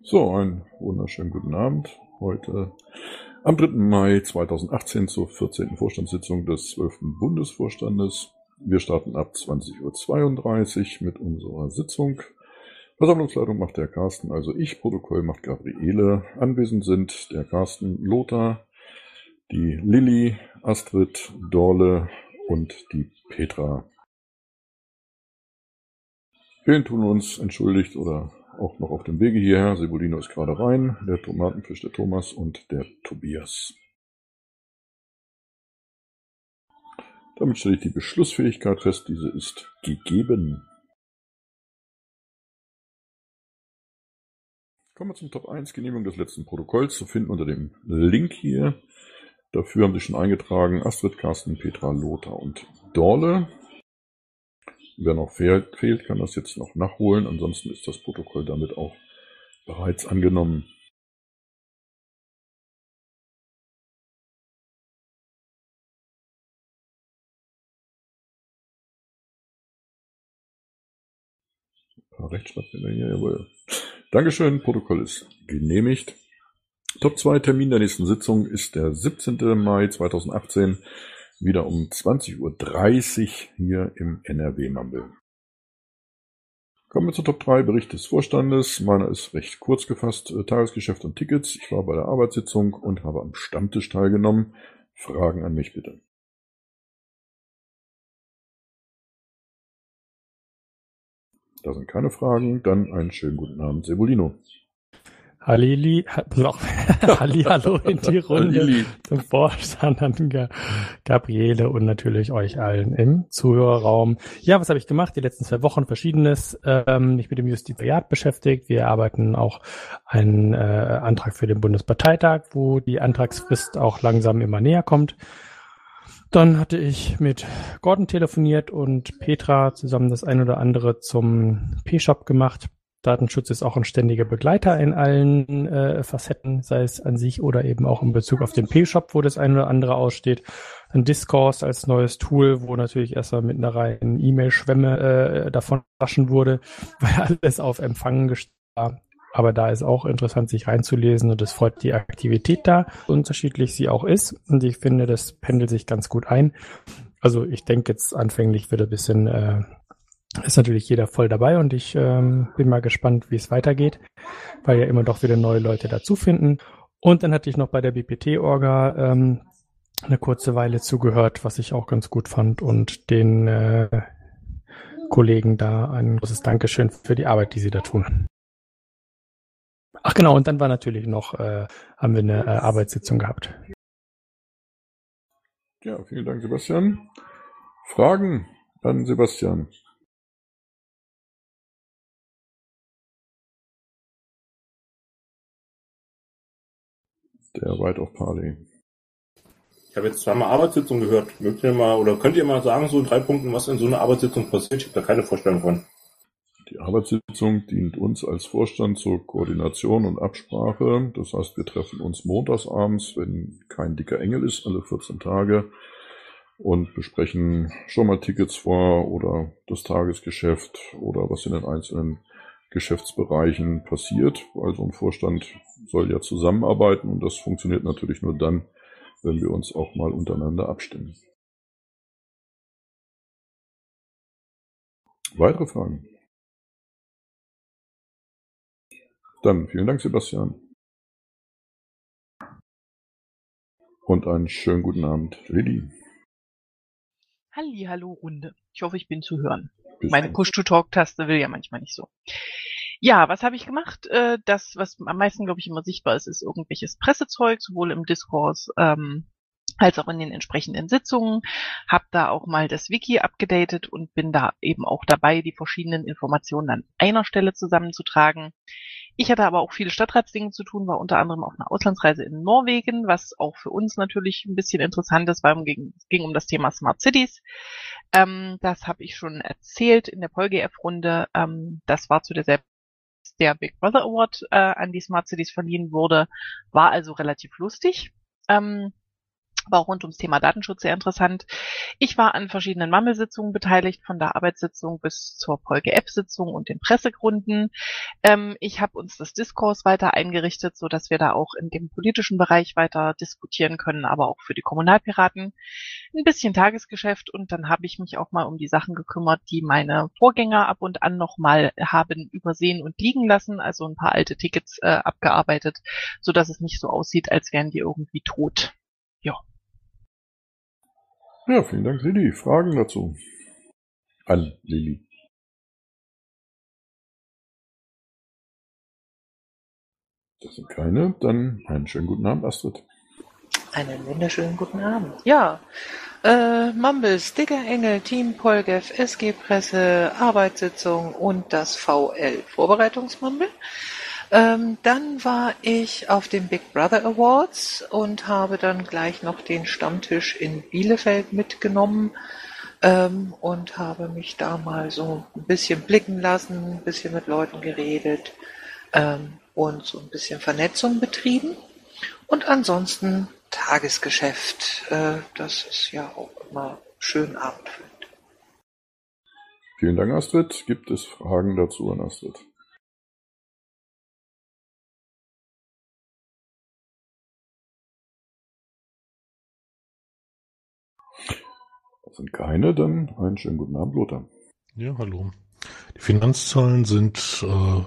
So, einen wunderschönen guten Abend. Heute am 3. Mai 2018 zur 14. Vorstandssitzung des 12. Bundesvorstandes. Wir starten ab 20.32 Uhr mit unserer Sitzung. Versammlungsleitung macht der Carsten, also ich. Protokoll macht Gabriele. Anwesend sind der Carsten, Lothar, die Lilly, Astrid, Dorle und die Petra. Vielen tun uns entschuldigt oder auch noch auf dem Wege hierher. Sebulino ist gerade rein, der Tomatenfisch der Thomas und der Tobias. Damit stelle ich die Beschlussfähigkeit fest, diese ist gegeben. Kommen wir zum Top 1, Genehmigung des letzten Protokolls, zu finden unter dem Link hier. Dafür haben sich schon eingetragen Astrid, Carsten, Petra, Lothar und Dorle. Wer noch fehlt, kann das jetzt noch nachholen. Ansonsten ist das Protokoll damit auch bereits angenommen. Ein Rechtschreibfehler hier, jawohl. Dankeschön, Protokoll ist genehmigt. Top 2 Termin der nächsten Sitzung ist der 17. Mai 2018 wieder um 20.30 Uhr hier im NRW-Mumble. Kommen wir zu Top 3 Bericht des Vorstandes. Meiner ist recht kurz gefasst. Äh, Tagesgeschäft und Tickets. Ich war bei der Arbeitssitzung und habe am Stammtisch teilgenommen. Fragen an mich bitte. Da sind keine Fragen. Dann einen schönen guten Abend, Sebulino. Halili, Halli, hallo in die Runde Halili. zum Vorstand an Gabriele und natürlich euch allen im Zuhörerraum. Ja, was habe ich gemacht? Die letzten zwei Wochen verschiedenes. Ähm, mich mit dem Justizariat beschäftigt. Wir arbeiten auch einen äh, Antrag für den Bundesparteitag, wo die Antragsfrist auch langsam immer näher kommt. Dann hatte ich mit Gordon telefoniert und Petra zusammen das ein oder andere zum P-Shop gemacht. Datenschutz ist auch ein ständiger Begleiter in allen äh, Facetten, sei es an sich oder eben auch in Bezug auf den P-Shop, wo das eine oder andere aussteht. Dann Discourse als neues Tool, wo natürlich erstmal mit einer reinen E-Mail-Schwemme äh, davon waschen wurde, weil alles auf Empfangen gestellt war. Aber da ist auch interessant, sich reinzulesen und es freut die Aktivität da, unterschiedlich sie auch ist. Und ich finde, das pendelt sich ganz gut ein. Also ich denke jetzt anfänglich wird ein bisschen äh, ist natürlich jeder voll dabei und ich ähm, bin mal gespannt, wie es weitergeht, weil ja immer doch wieder neue Leute dazu finden. Und dann hatte ich noch bei der BPT-Orga ähm, eine kurze Weile zugehört, was ich auch ganz gut fand und den äh, Kollegen da ein großes Dankeschön für die Arbeit, die sie da tun. Ach genau, und dann war natürlich noch, äh, haben wir eine äh, Arbeitssitzung gehabt. Ja, vielen Dank, Sebastian. Fragen an Sebastian. Der Ride of Parley. Ich habe jetzt zweimal Arbeitssitzung gehört. Mögt ihr mal oder könnt ihr mal sagen, so in drei Punkten, was in so einer Arbeitssitzung passiert? Ich habe da keine Vorstellung von. Die Arbeitssitzung dient uns als Vorstand zur Koordination und Absprache. Das heißt, wir treffen uns montagsabends, wenn kein dicker Engel ist, alle 14 Tage und besprechen schon mal Tickets vor oder das Tagesgeschäft oder was in den einzelnen Geschäftsbereichen passiert. Also ein Vorstand soll ja zusammenarbeiten und das funktioniert natürlich nur dann, wenn wir uns auch mal untereinander abstimmen. Weitere Fragen? Dann vielen Dank, Sebastian. Und einen schönen guten Abend, Lilly. Hallo Runde. Ich hoffe, ich bin zu hören. Meine Push-to-Talk-Taste will ja manchmal nicht so. Ja, was habe ich gemacht? Äh, das, was am meisten, glaube ich, immer sichtbar ist, ist irgendwelches Pressezeug, sowohl im Diskurs ähm, als auch in den entsprechenden Sitzungen. Hab da auch mal das Wiki abgedatet und bin da eben auch dabei, die verschiedenen Informationen an einer Stelle zusammenzutragen. Ich hatte aber auch viele Stadtratsdinge zu tun, war unter anderem auf einer Auslandsreise in Norwegen, was auch für uns natürlich ein bisschen interessant ist, weil es ging, ging um das Thema Smart Cities. Ähm, das habe ich schon erzählt in der PolGF-Runde. Ähm, das war zu derselben der Big Brother Award äh, an die Smart Cities verliehen wurde, war also relativ lustig. Ähm, war auch rund ums Thema Datenschutz sehr interessant. Ich war an verschiedenen Mammelsitzungen beteiligt, von der Arbeitssitzung bis zur Folge-App-Sitzung und den Pressegrunden. Ähm, ich habe uns das Diskurs weiter eingerichtet, so dass wir da auch in dem politischen Bereich weiter diskutieren können, aber auch für die Kommunalpiraten. Ein bisschen Tagesgeschäft und dann habe ich mich auch mal um die Sachen gekümmert, die meine Vorgänger ab und an nochmal haben übersehen und liegen lassen, also ein paar alte Tickets äh, abgearbeitet, so dass es nicht so aussieht, als wären die irgendwie tot. Ja. Ja, vielen Dank, Lilly. Fragen dazu? An Lilly. Das sind keine. Dann einen schönen guten Abend, Astrid. Einen wunderschönen guten Abend. Ja, äh, Mumble, Sticker Engel, Team Polgef, SG Presse, Arbeitssitzung und das VL Vorbereitungsmumble. Ähm, dann war ich auf den Big Brother Awards und habe dann gleich noch den Stammtisch in Bielefeld mitgenommen ähm, und habe mich da mal so ein bisschen blicken lassen, ein bisschen mit Leuten geredet ähm, und so ein bisschen Vernetzung betrieben. Und ansonsten Tagesgeschäft. Äh, das ist ja auch immer schön abendfüllend. Vielen Dank, Astrid. Gibt es Fragen dazu an Astrid? Sind keine, dann einen schönen guten Abend, Lothar. Ja, hallo. Die Finanzzahlen sind äh,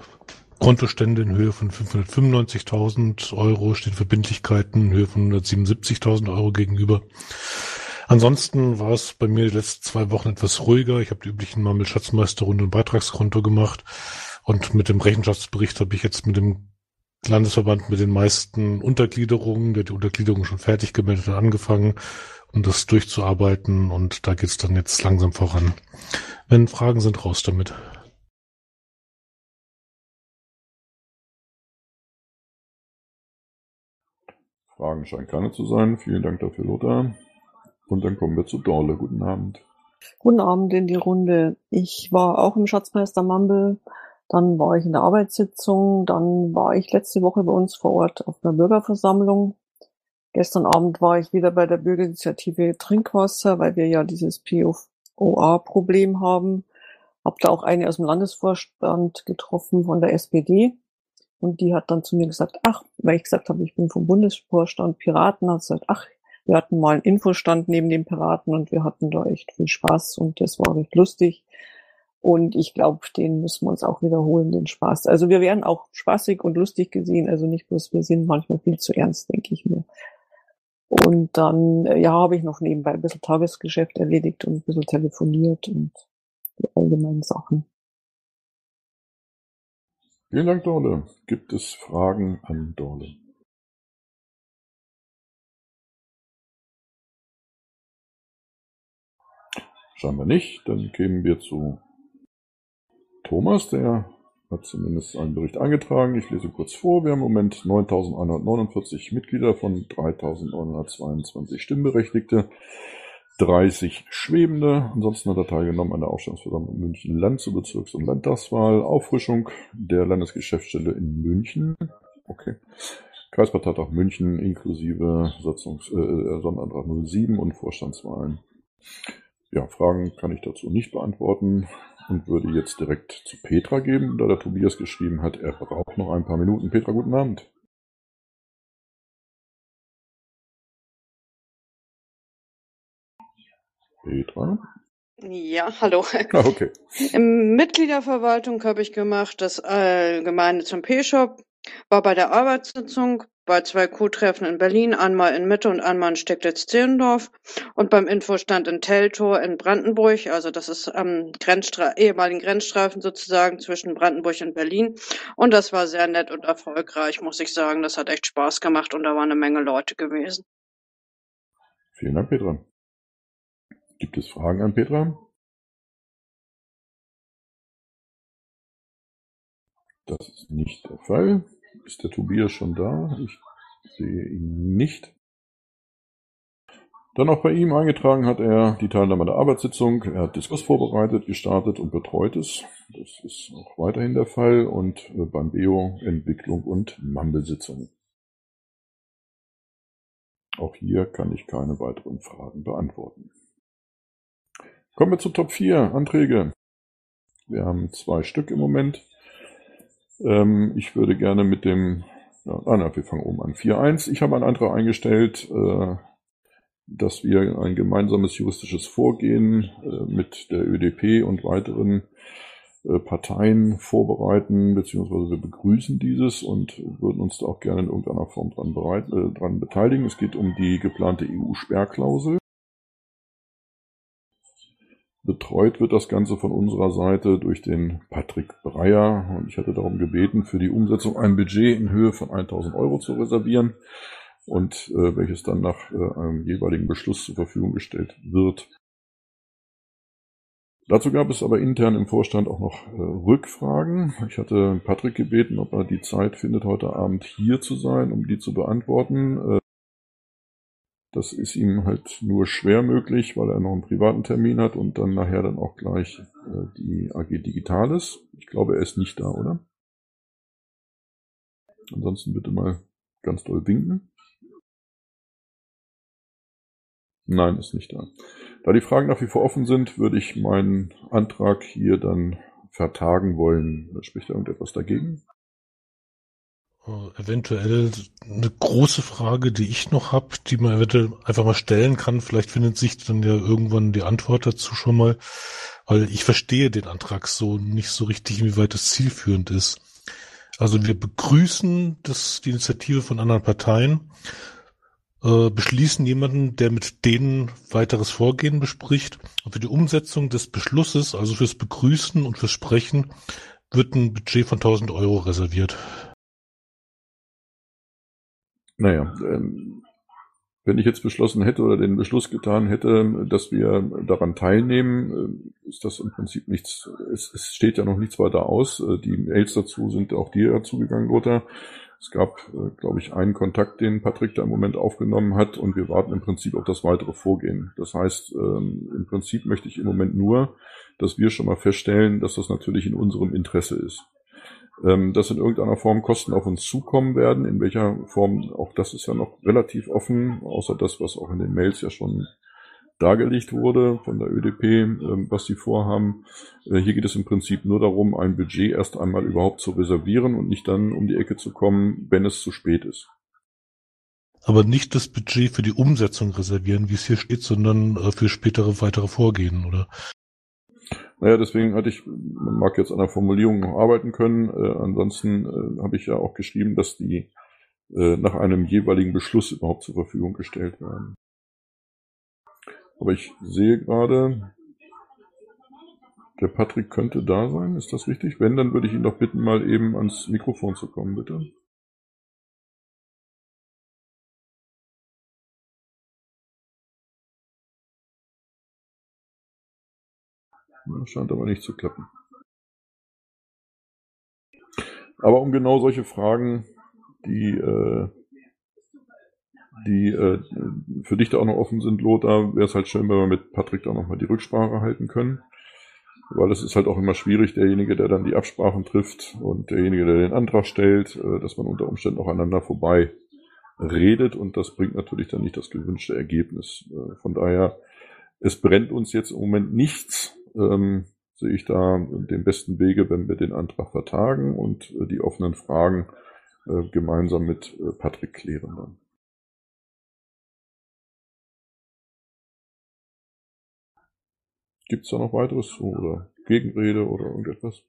Kontostände in Höhe von 595.000 Euro, stehen Verbindlichkeiten in Höhe von 177.000 Euro gegenüber. Ansonsten war es bei mir die letzten zwei Wochen etwas ruhiger. Ich habe die üblichen Mammel Schatzmeisterrunde und Beitragskonto gemacht. Und mit dem Rechenschaftsbericht habe ich jetzt mit dem Landesverband mit den meisten Untergliederungen, der die Untergliederung schon fertig gemeldet hat, angefangen um das durchzuarbeiten und da geht's dann jetzt langsam voran. Wenn Fragen sind, raus damit. Fragen scheinen keine zu sein. Vielen Dank dafür, Lothar. Und dann kommen wir zu Dorle. Guten Abend. Guten Abend in die Runde. Ich war auch im Schatzmeister Mumble. Dann war ich in der Arbeitssitzung. Dann war ich letzte Woche bei uns vor Ort auf einer Bürgerversammlung. Gestern Abend war ich wieder bei der Bürgerinitiative Trinkwasser, weil wir ja dieses POA-Problem haben. Hab da auch eine aus dem Landesvorstand getroffen von der SPD. Und die hat dann zu mir gesagt, ach, weil ich gesagt habe, ich bin vom Bundesvorstand Piraten, hat gesagt, ach, wir hatten mal einen Infostand neben den Piraten und wir hatten da echt viel Spaß und das war recht lustig. Und ich glaube, den müssen wir uns auch wiederholen, den Spaß. Also wir werden auch spaßig und lustig gesehen, also nicht bloß, wir sind manchmal viel zu ernst, denke ich mir. Und dann, äh, ja, habe ich noch nebenbei ein bisschen Tagesgeschäft erledigt und ein bisschen telefoniert und die allgemeinen Sachen. Vielen Dank, Dorle. Gibt es Fragen an Dorle? Scheinbar nicht. Dann kämen wir zu Thomas, der hat zumindest einen Bericht eingetragen. Ich lese kurz vor. Wir haben im Moment 9.149 Mitglieder von 3.922 Stimmberechtigte. 30 Schwebende. Ansonsten hat er teilgenommen an der Aufstellungsversammlung München Land zur Bezirks- und Landtagswahl. Auffrischung der Landesgeschäftsstelle in München. Okay. Kreisparteitag München inklusive Satzungs äh, äh Sonderantrag 07 und Vorstandswahlen. Ja, Fragen kann ich dazu nicht beantworten und würde jetzt direkt zu Petra geben, da der Tobias geschrieben hat, er braucht noch ein paar Minuten. Petra, guten Abend. Petra? Ja, hallo. Ah, okay. Im Mitgliederverwaltung habe ich gemacht das Allgemeine zum P-Shop, war bei der Arbeitssitzung, bei zwei Q-Treffen in Berlin, einmal in Mitte und einmal in Steglitz-Zehlendorf und beim Infostand in Teltow in Brandenburg, also das ist am Grenzstra ehemaligen Grenzstreifen sozusagen zwischen Brandenburg und Berlin. Und das war sehr nett und erfolgreich, muss ich sagen. Das hat echt Spaß gemacht und da waren eine Menge Leute gewesen. Vielen Dank, Petra. Gibt es Fragen an Petra? Das ist nicht der Fall. Ist der Tobias schon da? Ich sehe ihn nicht. Dann auch bei ihm eingetragen hat er die Teilnahme der Arbeitssitzung. Er hat Diskurs vorbereitet, gestartet und betreut es. Das ist auch weiterhin der Fall. Und äh, beim BEO Entwicklung und Mumble-Sitzung. Auch hier kann ich keine weiteren Fragen beantworten. Kommen wir zu Top 4 Anträge. Wir haben zwei Stück im Moment. Ähm, ich würde gerne mit dem, ja, ah, na, wir fangen oben an. 4.1. Ich habe einen Antrag eingestellt, äh, dass wir ein gemeinsames juristisches Vorgehen äh, mit der ÖDP und weiteren äh, Parteien vorbereiten, beziehungsweise wir begrüßen dieses und würden uns da auch gerne in irgendeiner Form dran, bereit, äh, dran beteiligen. Es geht um die geplante EU-Sperrklausel. Betreut wird das Ganze von unserer Seite durch den Patrick Breyer und ich hatte darum gebeten, für die Umsetzung ein Budget in Höhe von 1000 Euro zu reservieren und äh, welches dann nach äh, einem jeweiligen Beschluss zur Verfügung gestellt wird. Dazu gab es aber intern im Vorstand auch noch äh, Rückfragen. Ich hatte Patrick gebeten, ob er die Zeit findet, heute Abend hier zu sein, um die zu beantworten. Das ist ihm halt nur schwer möglich, weil er noch einen privaten Termin hat und dann nachher dann auch gleich äh, die AG Digitales. Ich glaube, er ist nicht da, oder? Ansonsten bitte mal ganz doll winken. Nein, ist nicht da. Da die Fragen nach wie vor offen sind, würde ich meinen Antrag hier dann vertagen wollen. Spricht da irgendetwas dagegen? Äh, eventuell eine große Frage, die ich noch habe, die man eventuell einfach mal stellen kann. Vielleicht findet sich dann ja irgendwann die Antwort dazu schon mal, weil ich verstehe den Antrag so nicht so richtig, inwieweit das zielführend ist. Also wir begrüßen das, die Initiative von anderen Parteien, äh, beschließen jemanden, der mit denen weiteres Vorgehen bespricht. Und für die Umsetzung des Beschlusses, also fürs Begrüßen und fürs Sprechen, wird ein Budget von 1000 Euro reserviert. Naja, ähm, wenn ich jetzt beschlossen hätte oder den Beschluss getan hätte, dass wir daran teilnehmen, äh, ist das im Prinzip nichts, es, es steht ja noch nichts weiter aus. Äh, die Mails dazu sind auch dir zugegangen, Lothar. Es gab, äh, glaube ich, einen Kontakt, den Patrick da im Moment aufgenommen hat und wir warten im Prinzip auf das weitere Vorgehen. Das heißt, ähm, im Prinzip möchte ich im Moment nur, dass wir schon mal feststellen, dass das natürlich in unserem Interesse ist. Ähm, dass in irgendeiner Form Kosten auf uns zukommen werden, in welcher Form, auch das ist ja noch relativ offen, außer das, was auch in den Mails ja schon dargelegt wurde von der ÖDP, ähm, was sie vorhaben. Äh, hier geht es im Prinzip nur darum, ein Budget erst einmal überhaupt zu reservieren und nicht dann um die Ecke zu kommen, wenn es zu spät ist. Aber nicht das Budget für die Umsetzung reservieren, wie es hier steht, sondern äh, für spätere weitere Vorgehen, oder? Naja, deswegen hatte ich, man mag jetzt an der Formulierung noch arbeiten können. Äh, ansonsten äh, habe ich ja auch geschrieben, dass die äh, nach einem jeweiligen Beschluss überhaupt zur Verfügung gestellt werden. Aber ich sehe gerade, der Patrick könnte da sein. Ist das richtig? Wenn, dann würde ich ihn doch bitten, mal eben ans Mikrofon zu kommen, bitte. Das scheint aber nicht zu klappen. Aber um genau solche Fragen, die äh, die äh, für dich da auch noch offen sind, Lothar, wäre es halt schön, wenn wir mit Patrick da nochmal die Rücksprache halten können. Weil es ist halt auch immer schwierig, derjenige, der dann die Absprachen trifft und derjenige, der den Antrag stellt, äh, dass man unter Umständen auch aneinander vorbei redet und das bringt natürlich dann nicht das gewünschte Ergebnis. Äh, von daher, es brennt uns jetzt im Moment nichts. Ähm, sehe ich da den besten Wege, wenn wir den Antrag vertagen und äh, die offenen Fragen äh, gemeinsam mit äh, Patrick klären dann. Gibt es da noch weiteres oder Gegenrede oder irgendetwas?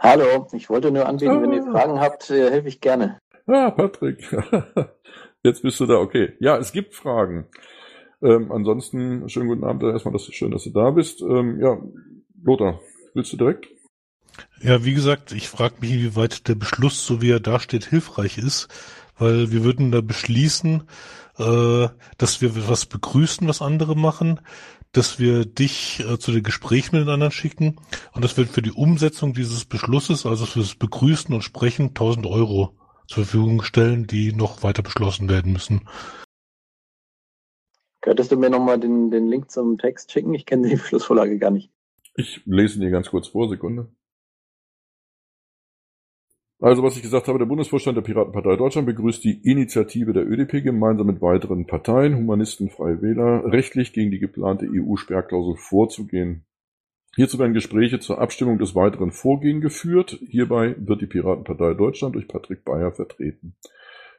Hallo, ich wollte nur anbieten, ah. wenn ihr ah. Fragen habt, äh, helfe ich gerne. Ah, Patrick. Jetzt bist du da, okay. Ja, es gibt Fragen. Ähm, ansonsten, schönen guten Abend erstmal, das ist schön, dass du da bist. Ähm, ja, Lothar, willst du direkt? Ja, wie gesagt, ich frage mich, wie weit der Beschluss, so wie er da steht, hilfreich ist, weil wir würden da beschließen, äh, dass wir was begrüßen, was andere machen, dass wir dich äh, zu den Gesprächen mit den anderen schicken und das wird für die Umsetzung dieses Beschlusses, also für das Begrüßen und Sprechen, 1000 Euro zur Verfügung stellen, die noch weiter beschlossen werden müssen. Könntest du mir nochmal den, den Link zum Text schicken? Ich kenne die Beschlussvorlage gar nicht. Ich lese ihn dir ganz kurz vor, Sekunde. Also, was ich gesagt habe, der Bundesvorstand der Piratenpartei Deutschland begrüßt die Initiative der ÖDP gemeinsam mit weiteren Parteien, Humanisten, Freie Wähler, rechtlich gegen die geplante EU-Sperrklausel vorzugehen. Hierzu werden Gespräche zur Abstimmung des weiteren Vorgehen geführt. Hierbei wird die Piratenpartei Deutschland durch Patrick Bayer vertreten.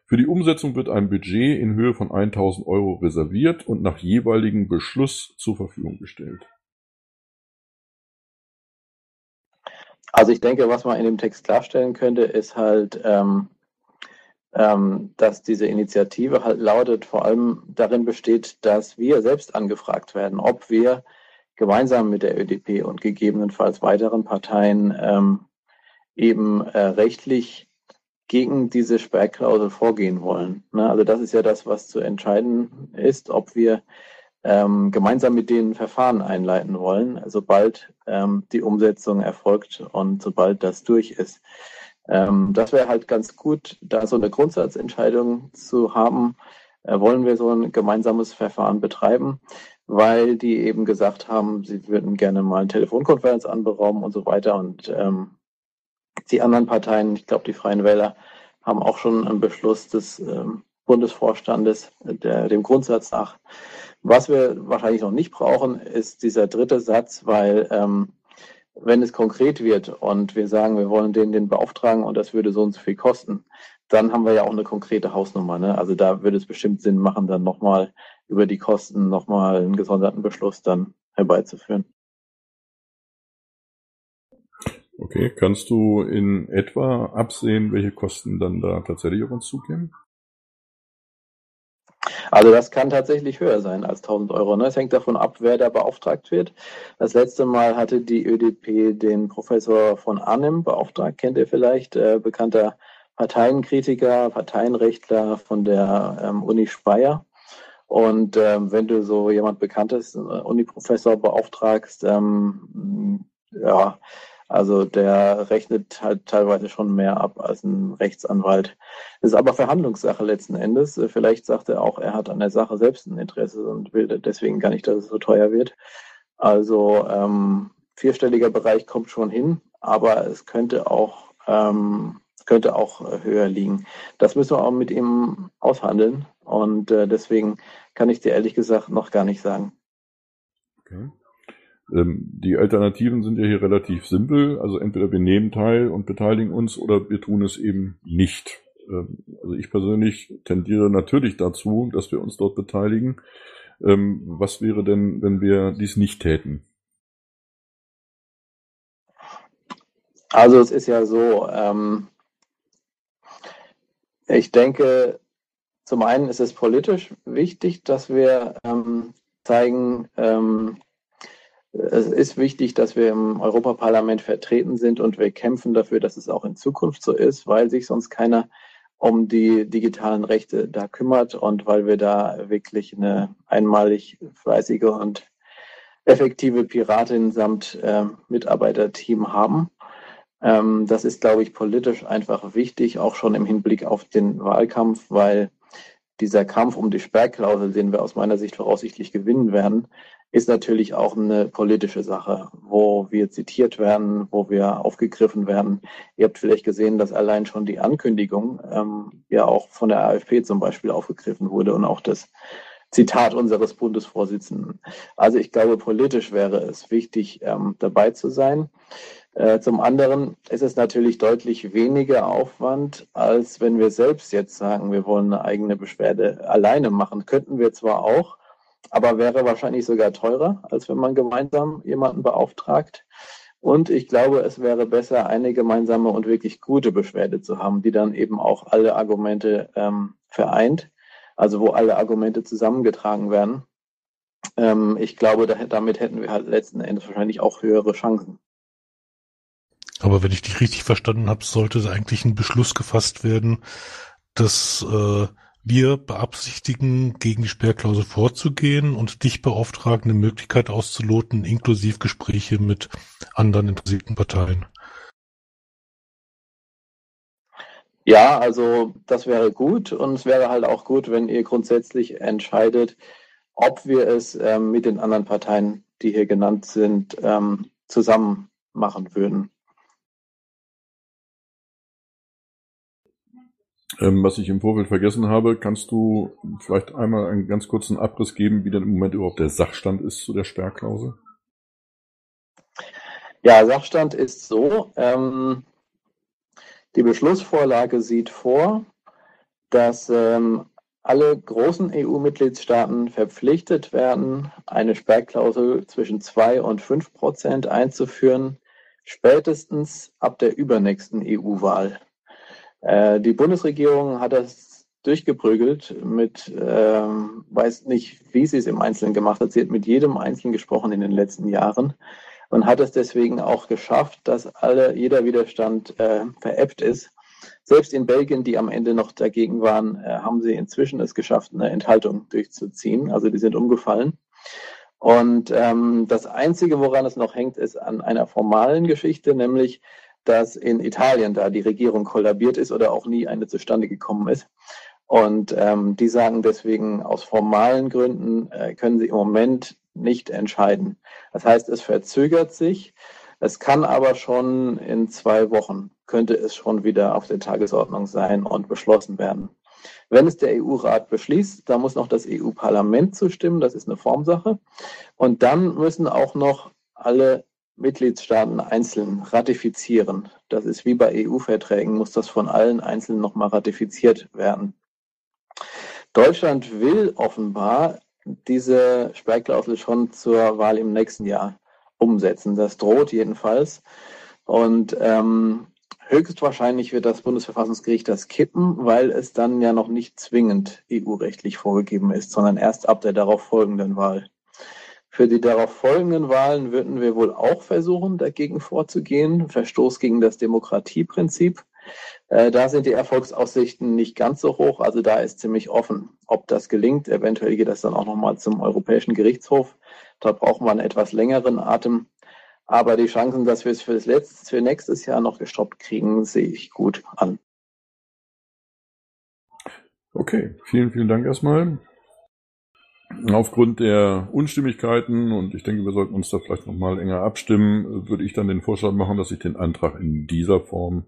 Für die Umsetzung wird ein Budget in Höhe von 1000 Euro reserviert und nach jeweiligem Beschluss zur Verfügung gestellt. Also ich denke, was man in dem Text klarstellen könnte, ist halt, ähm, ähm, dass diese Initiative halt lautet, vor allem darin besteht, dass wir selbst angefragt werden, ob wir gemeinsam mit der ÖDP und gegebenenfalls weiteren Parteien ähm, eben äh, rechtlich gegen diese Sperrklausel vorgehen wollen. Ne? Also das ist ja das, was zu entscheiden ist, ob wir ähm, gemeinsam mit denen Verfahren einleiten wollen, sobald ähm, die Umsetzung erfolgt und sobald das durch ist. Ähm, das wäre halt ganz gut, da so eine Grundsatzentscheidung zu haben, äh, wollen wir so ein gemeinsames Verfahren betreiben, weil die eben gesagt haben, sie würden gerne mal eine Telefonkonferenz anberaumen und so weiter. Und ähm, die anderen Parteien, ich glaube die Freien Wähler, haben auch schon einen Beschluss des ähm, Bundesvorstandes, der dem Grundsatz nach was wir wahrscheinlich noch nicht brauchen, ist dieser dritte Satz, weil ähm, wenn es konkret wird und wir sagen, wir wollen den, den beauftragen und das würde so und so viel kosten, dann haben wir ja auch eine konkrete Hausnummer. Ne? Also da würde es bestimmt Sinn machen, dann nochmal über die Kosten nochmal einen gesonderten Beschluss dann herbeizuführen. Okay, kannst du in etwa absehen, welche Kosten dann da tatsächlich auf uns zukämen? Also das kann tatsächlich höher sein als 1000 Euro. Ne? Es hängt davon ab, wer da beauftragt wird. Das letzte Mal hatte die ÖDP den Professor von Arnim beauftragt, kennt ihr vielleicht, äh, bekannter Parteienkritiker, Parteienrechtler von der ähm, Uni Speyer. Und ähm, wenn du so jemand Bekanntes, äh, Uni-Professor beauftragst, ähm, ja, also der rechnet halt teilweise schon mehr ab als ein Rechtsanwalt. Das ist aber Verhandlungssache letzten Endes. Vielleicht sagt er auch, er hat an der Sache selbst ein Interesse und will deswegen gar nicht, dass es so teuer wird. Also ähm, vierstelliger Bereich kommt schon hin, aber es könnte auch ähm, könnte auch höher liegen. Das müssen wir auch mit ihm aushandeln und äh, deswegen kann ich dir ehrlich gesagt noch gar nicht sagen. Okay. Ähm, die Alternativen sind ja hier relativ simpel. Also entweder wir nehmen teil und beteiligen uns oder wir tun es eben nicht. Ähm, also ich persönlich tendiere natürlich dazu, dass wir uns dort beteiligen. Ähm, was wäre denn, wenn wir dies nicht täten? Also es ist ja so, ähm, ich denke, zum einen ist es politisch wichtig, dass wir ähm, zeigen, ähm, es ist wichtig, dass wir im Europaparlament vertreten sind und wir kämpfen dafür, dass es auch in Zukunft so ist, weil sich sonst keiner um die digitalen Rechte da kümmert und weil wir da wirklich eine einmalig fleißige und effektive Piratin samt äh, Mitarbeiterteam haben. Ähm, das ist, glaube ich, politisch einfach wichtig, auch schon im Hinblick auf den Wahlkampf, weil dieser Kampf um die Sperrklausel, den wir aus meiner Sicht voraussichtlich gewinnen werden, ist natürlich auch eine politische Sache, wo wir zitiert werden, wo wir aufgegriffen werden. Ihr habt vielleicht gesehen, dass allein schon die Ankündigung ähm, ja auch von der AfP zum Beispiel aufgegriffen wurde und auch das Zitat unseres Bundesvorsitzenden. Also ich glaube, politisch wäre es wichtig, ähm, dabei zu sein. Äh, zum anderen ist es natürlich deutlich weniger Aufwand, als wenn wir selbst jetzt sagen, wir wollen eine eigene Beschwerde alleine machen. Könnten wir zwar auch, aber wäre wahrscheinlich sogar teurer, als wenn man gemeinsam jemanden beauftragt. Und ich glaube, es wäre besser, eine gemeinsame und wirklich gute Beschwerde zu haben, die dann eben auch alle Argumente ähm, vereint, also wo alle Argumente zusammengetragen werden. Ähm, ich glaube, da, damit hätten wir halt letzten Endes wahrscheinlich auch höhere Chancen. Aber wenn ich dich richtig verstanden habe, sollte eigentlich ein Beschluss gefasst werden, dass äh, wir beabsichtigen, gegen die Sperrklausel vorzugehen und dich beauftragen, eine Möglichkeit auszuloten, inklusive Gespräche mit anderen interessierten Parteien. Ja, also das wäre gut und es wäre halt auch gut, wenn ihr grundsätzlich entscheidet, ob wir es ähm, mit den anderen Parteien, die hier genannt sind, ähm, zusammen machen würden. Ähm, was ich im Vorfeld vergessen habe, kannst du vielleicht einmal einen ganz kurzen Abriss geben, wie denn im Moment überhaupt der Sachstand ist zu der Sperrklausel? Ja, Sachstand ist so, ähm, die Beschlussvorlage sieht vor, dass ähm, alle großen EU-Mitgliedstaaten verpflichtet werden, eine Sperrklausel zwischen zwei und fünf Prozent einzuführen, spätestens ab der übernächsten EU-Wahl. Äh, die Bundesregierung hat das durchgeprügelt mit, äh, weiß nicht, wie sie es im Einzelnen gemacht hat. Sie hat mit jedem Einzelnen gesprochen in den letzten Jahren und hat es deswegen auch geschafft, dass alle, jeder Widerstand äh, veräppt ist. Selbst in Belgien, die am Ende noch dagegen waren, äh, haben sie inzwischen es geschafft, eine Enthaltung durchzuziehen. Also die sind umgefallen. Und ähm, das Einzige, woran es noch hängt, ist an einer formalen Geschichte, nämlich dass in Italien da die Regierung kollabiert ist oder auch nie eine zustande gekommen ist. Und ähm, die sagen deswegen, aus formalen Gründen äh, können sie im Moment nicht entscheiden. Das heißt, es verzögert sich. Es kann aber schon in zwei Wochen, könnte es schon wieder auf der Tagesordnung sein und beschlossen werden. Wenn es der EU-Rat beschließt, da muss noch das EU-Parlament zustimmen, das ist eine Formsache. Und dann müssen auch noch alle Mitgliedstaaten einzeln ratifizieren. Das ist wie bei EU-Verträgen, muss das von allen Einzelnen nochmal ratifiziert werden. Deutschland will offenbar diese Sperrklausel schon zur Wahl im nächsten Jahr umsetzen. Das droht jedenfalls. Und ähm, höchstwahrscheinlich wird das Bundesverfassungsgericht das kippen, weil es dann ja noch nicht zwingend EU-rechtlich vorgegeben ist, sondern erst ab der darauf folgenden Wahl. Für die darauf folgenden Wahlen würden wir wohl auch versuchen, dagegen vorzugehen. Verstoß gegen das Demokratieprinzip. Äh, da sind die Erfolgsaussichten nicht ganz so hoch. Also da ist ziemlich offen, ob das gelingt. Eventuell geht das dann auch nochmal zum Europäischen Gerichtshof. Dort braucht man einen etwas längeren Atem. Aber die Chancen, dass wir es für, das letzte, für nächstes Jahr noch gestoppt kriegen, sehe ich gut an. Okay, vielen, vielen Dank erstmal. Aufgrund der Unstimmigkeiten, und ich denke, wir sollten uns da vielleicht nochmal enger abstimmen, würde ich dann den Vorschlag machen, dass ich den Antrag in dieser Form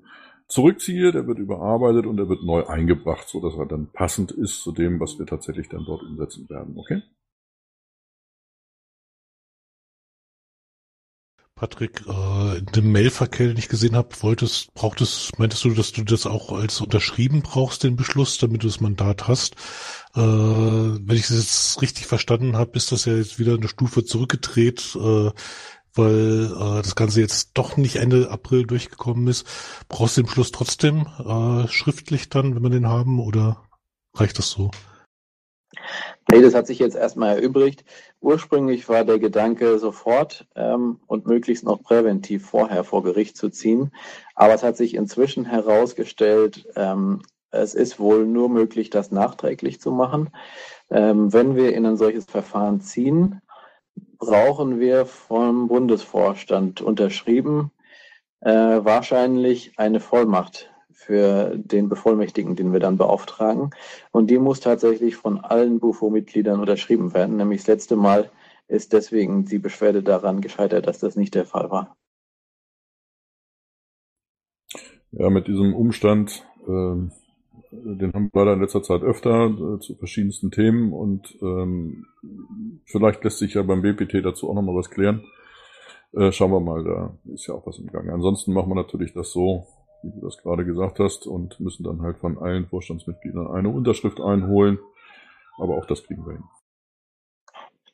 zurückziehe. Der wird überarbeitet und er wird neu eingebracht, so dass er dann passend ist zu dem, was wir tatsächlich dann dort umsetzen werden. Okay? Patrick, äh, in dem Mailverkehr, den ich gesehen habe, wolltest, brauchtest, meintest du, dass du das auch als unterschrieben brauchst, den Beschluss, damit du das Mandat hast? Äh, wenn ich das jetzt richtig verstanden habe, ist das ja jetzt wieder eine Stufe zurückgedreht, äh, weil äh, das Ganze jetzt doch nicht Ende April durchgekommen ist. Brauchst du den Beschluss trotzdem äh, schriftlich dann, wenn wir den haben, oder reicht das so? Nee, das hat sich jetzt erstmal erübrigt. Ursprünglich war der Gedanke, sofort ähm, und möglichst noch präventiv vorher vor Gericht zu ziehen. Aber es hat sich inzwischen herausgestellt, ähm, es ist wohl nur möglich, das nachträglich zu machen. Ähm, wenn wir in ein solches Verfahren ziehen, brauchen wir vom Bundesvorstand unterschrieben äh, wahrscheinlich eine Vollmacht für den Bevollmächtigten, den wir dann beauftragen. Und die muss tatsächlich von allen Bufo-Mitgliedern unterschrieben werden. Nämlich das letzte Mal ist deswegen die Beschwerde daran gescheitert, dass das nicht der Fall war. Ja, mit diesem Umstand, äh, den haben wir leider in letzter Zeit öfter äh, zu verschiedensten Themen und ähm, vielleicht lässt sich ja beim BPT dazu auch nochmal was klären. Äh, schauen wir mal, da ist ja auch was im Gange. Ansonsten machen wir natürlich das so, wie du das gerade gesagt hast, und müssen dann halt von allen Vorstandsmitgliedern eine Unterschrift einholen. Aber auch das kriegen wir hin.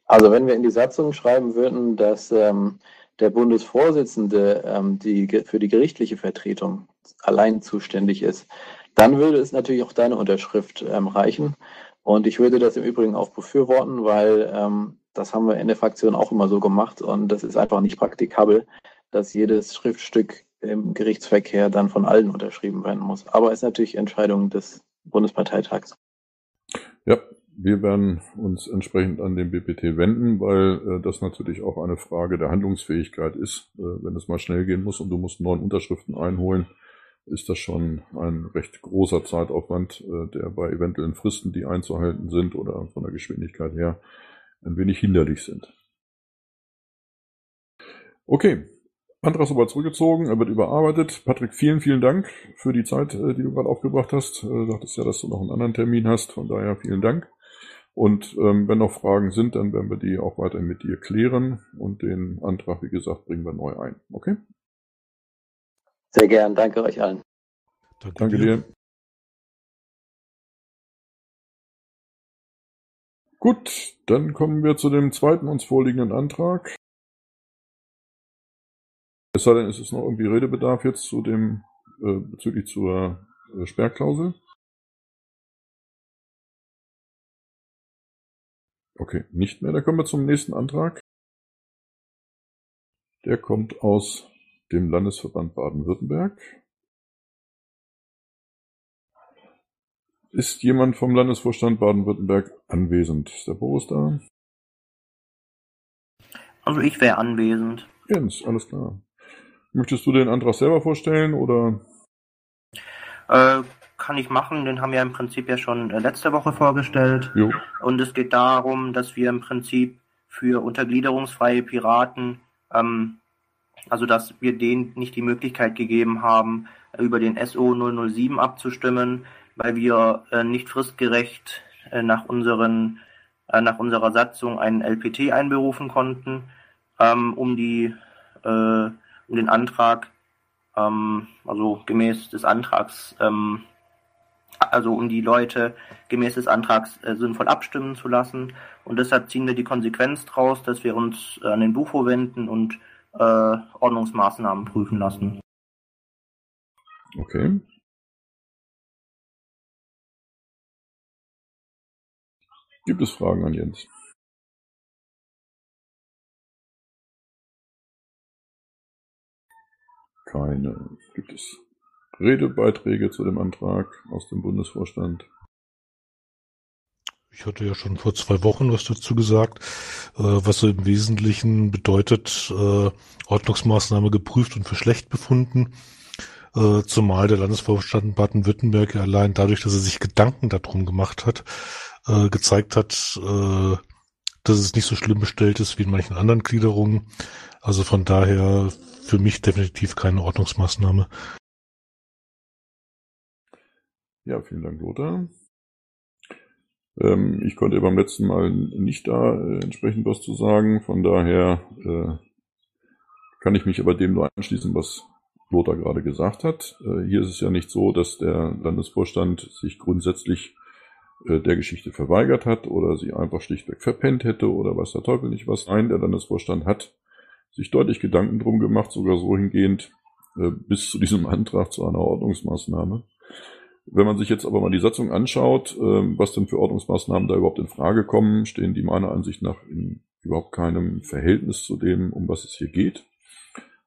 Also wenn wir in die Satzung schreiben würden, dass ähm, der Bundesvorsitzende ähm, die, für die gerichtliche Vertretung allein zuständig ist, dann würde es natürlich auch deine Unterschrift ähm, reichen. Und ich würde das im Übrigen auch befürworten, weil ähm, das haben wir in der Fraktion auch immer so gemacht und das ist einfach nicht praktikabel, dass jedes Schriftstück im Gerichtsverkehr dann von allen unterschrieben werden muss. Aber ist natürlich Entscheidung des Bundesparteitags. Ja, wir werden uns entsprechend an den BPT wenden, weil äh, das natürlich auch eine Frage der Handlungsfähigkeit ist. Äh, wenn es mal schnell gehen muss und du musst neun Unterschriften einholen, ist das schon ein recht großer Zeitaufwand, äh, der bei eventuellen Fristen, die einzuhalten sind oder von der Geschwindigkeit her ein wenig hinderlich sind. Okay, Antrag ist aber zurückgezogen, er wird überarbeitet. Patrick, vielen, vielen Dank für die Zeit, äh, die du gerade aufgebracht hast. Äh, du sagtest ja, dass du noch einen anderen Termin hast, von daher vielen Dank. Und ähm, wenn noch Fragen sind, dann werden wir die auch weiterhin mit dir klären und den Antrag, wie gesagt, bringen wir neu ein. Okay? Sehr gern, danke euch allen. Danke, danke dir. dir. Gut, dann kommen wir zu dem zweiten uns vorliegenden Antrag. Es sei denn, es ist noch irgendwie Redebedarf jetzt zu dem äh, bezüglich zur äh, Sperrklausel. Okay, nicht mehr. Dann kommen wir zum nächsten Antrag. Der kommt aus dem Landesverband Baden-Württemberg. Ist jemand vom Landesvorstand Baden-Württemberg anwesend? Ist der Boris da? Also ich wäre anwesend. Jens, alles klar. Möchtest du den Antrag selber vorstellen oder? Äh, kann ich machen, den haben wir im Prinzip ja schon äh, letzte Woche vorgestellt. Jo. Und es geht darum, dass wir im Prinzip für untergliederungsfreie Piraten, ähm, also dass wir denen nicht die Möglichkeit gegeben haben, über den SO 007 abzustimmen, weil wir äh, nicht fristgerecht äh, nach unseren äh, nach unserer Satzung einen LPT einberufen konnten, ähm, um die äh, um den Antrag, ähm, also gemäß des Antrags, ähm, also um die Leute gemäß des Antrags äh, sinnvoll abstimmen zu lassen. Und deshalb ziehen wir die Konsequenz daraus, dass wir uns äh, an den Bufo wenden und äh, Ordnungsmaßnahmen prüfen lassen. Okay. Gibt es Fragen an Jens? Keine. Gibt es Redebeiträge zu dem Antrag aus dem Bundesvorstand? Ich hatte ja schon vor zwei Wochen was dazu gesagt, äh, was so im Wesentlichen bedeutet, äh, Ordnungsmaßnahme geprüft und für schlecht befunden. Äh, zumal der Landesvorstand Baden-Württemberg allein dadurch, dass er sich Gedanken darum gemacht hat, gezeigt hat, dass es nicht so schlimm bestellt ist wie in manchen anderen Gliederungen. Also von daher für mich definitiv keine Ordnungsmaßnahme. Ja, vielen Dank, Lothar. Ähm, ich konnte beim letzten Mal nicht da äh, entsprechend was zu sagen, von daher äh, kann ich mich aber dem nur anschließen, was Lothar gerade gesagt hat. Äh, hier ist es ja nicht so, dass der Landesvorstand sich grundsätzlich der Geschichte verweigert hat oder sie einfach schlichtweg verpennt hätte oder was der Teufel nicht was. Nein, der Landesvorstand hat sich deutlich Gedanken drum gemacht, sogar so hingehend äh, bis zu diesem Antrag zu einer Ordnungsmaßnahme. Wenn man sich jetzt aber mal die Satzung anschaut, äh, was denn für Ordnungsmaßnahmen da überhaupt in Frage kommen, stehen die meiner Ansicht nach in überhaupt keinem Verhältnis zu dem, um was es hier geht.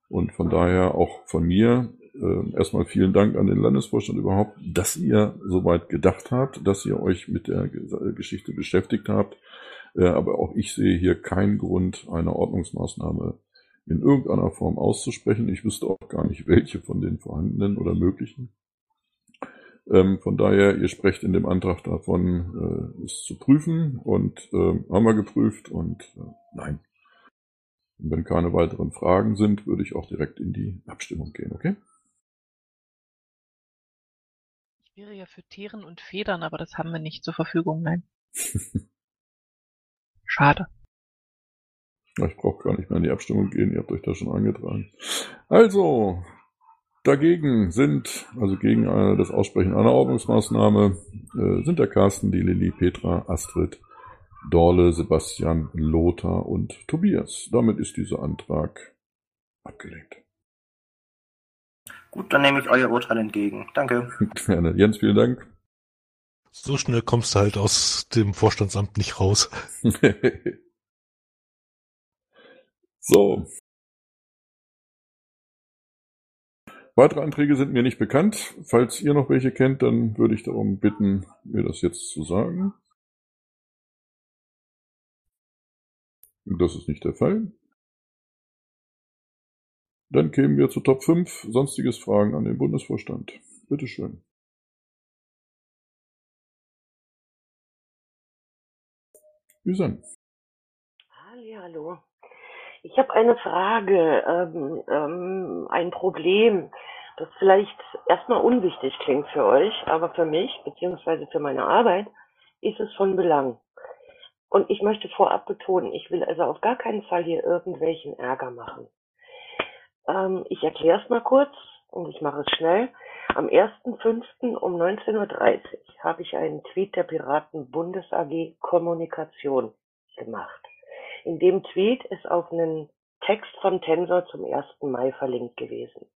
Und von daher auch von mir äh, erstmal vielen Dank an den Landesvorstand überhaupt, dass ihr soweit gedacht habt, dass ihr euch mit der Geschichte beschäftigt habt. Äh, aber auch ich sehe hier keinen Grund, eine Ordnungsmaßnahme in irgendeiner Form auszusprechen. Ich wüsste auch gar nicht, welche von den vorhandenen oder möglichen. Ähm, von daher, ihr sprecht in dem Antrag davon, äh, es zu prüfen und äh, haben wir geprüft und äh, nein. Und wenn keine weiteren Fragen sind, würde ich auch direkt in die Abstimmung gehen, okay? Wäre ja für Teeren und Federn, aber das haben wir nicht zur Verfügung, nein. Schade. Ich brauche gar nicht mehr in die Abstimmung gehen, ihr habt euch da schon eingetragen. Also, dagegen sind, also gegen äh, das Aussprechen einer Ordnungsmaßnahme, äh, sind der Carsten, die Lilly, Petra, Astrid, Dorle, Sebastian, Lothar und Tobias. Damit ist dieser Antrag abgelehnt. Gut, dann nehme ich euer Urteil entgegen. Danke. Gerne. Jens, vielen Dank. So schnell kommst du halt aus dem Vorstandsamt nicht raus. So. Weitere Anträge sind mir nicht bekannt. Falls ihr noch welche kennt, dann würde ich darum bitten, mir das jetzt zu sagen. Das ist nicht der Fall. Dann kämen wir zu Top 5, sonstiges Fragen an den Bundesvorstand. Bitteschön. Üsan. Hallo. Ich habe eine Frage, ähm, ähm, ein Problem, das vielleicht erstmal unwichtig klingt für euch, aber für mich beziehungsweise für meine Arbeit ist es von Belang. Und ich möchte vorab betonen, ich will also auf gar keinen Fall hier irgendwelchen Ärger machen. Ähm, ich erkläre es mal kurz und ich mache es schnell. Am 1.5. um 19.30 Uhr habe ich einen Tweet der Piraten Bundes AG Kommunikation gemacht. In dem Tweet ist auf einen Text von Tensor zum 1. Mai verlinkt gewesen.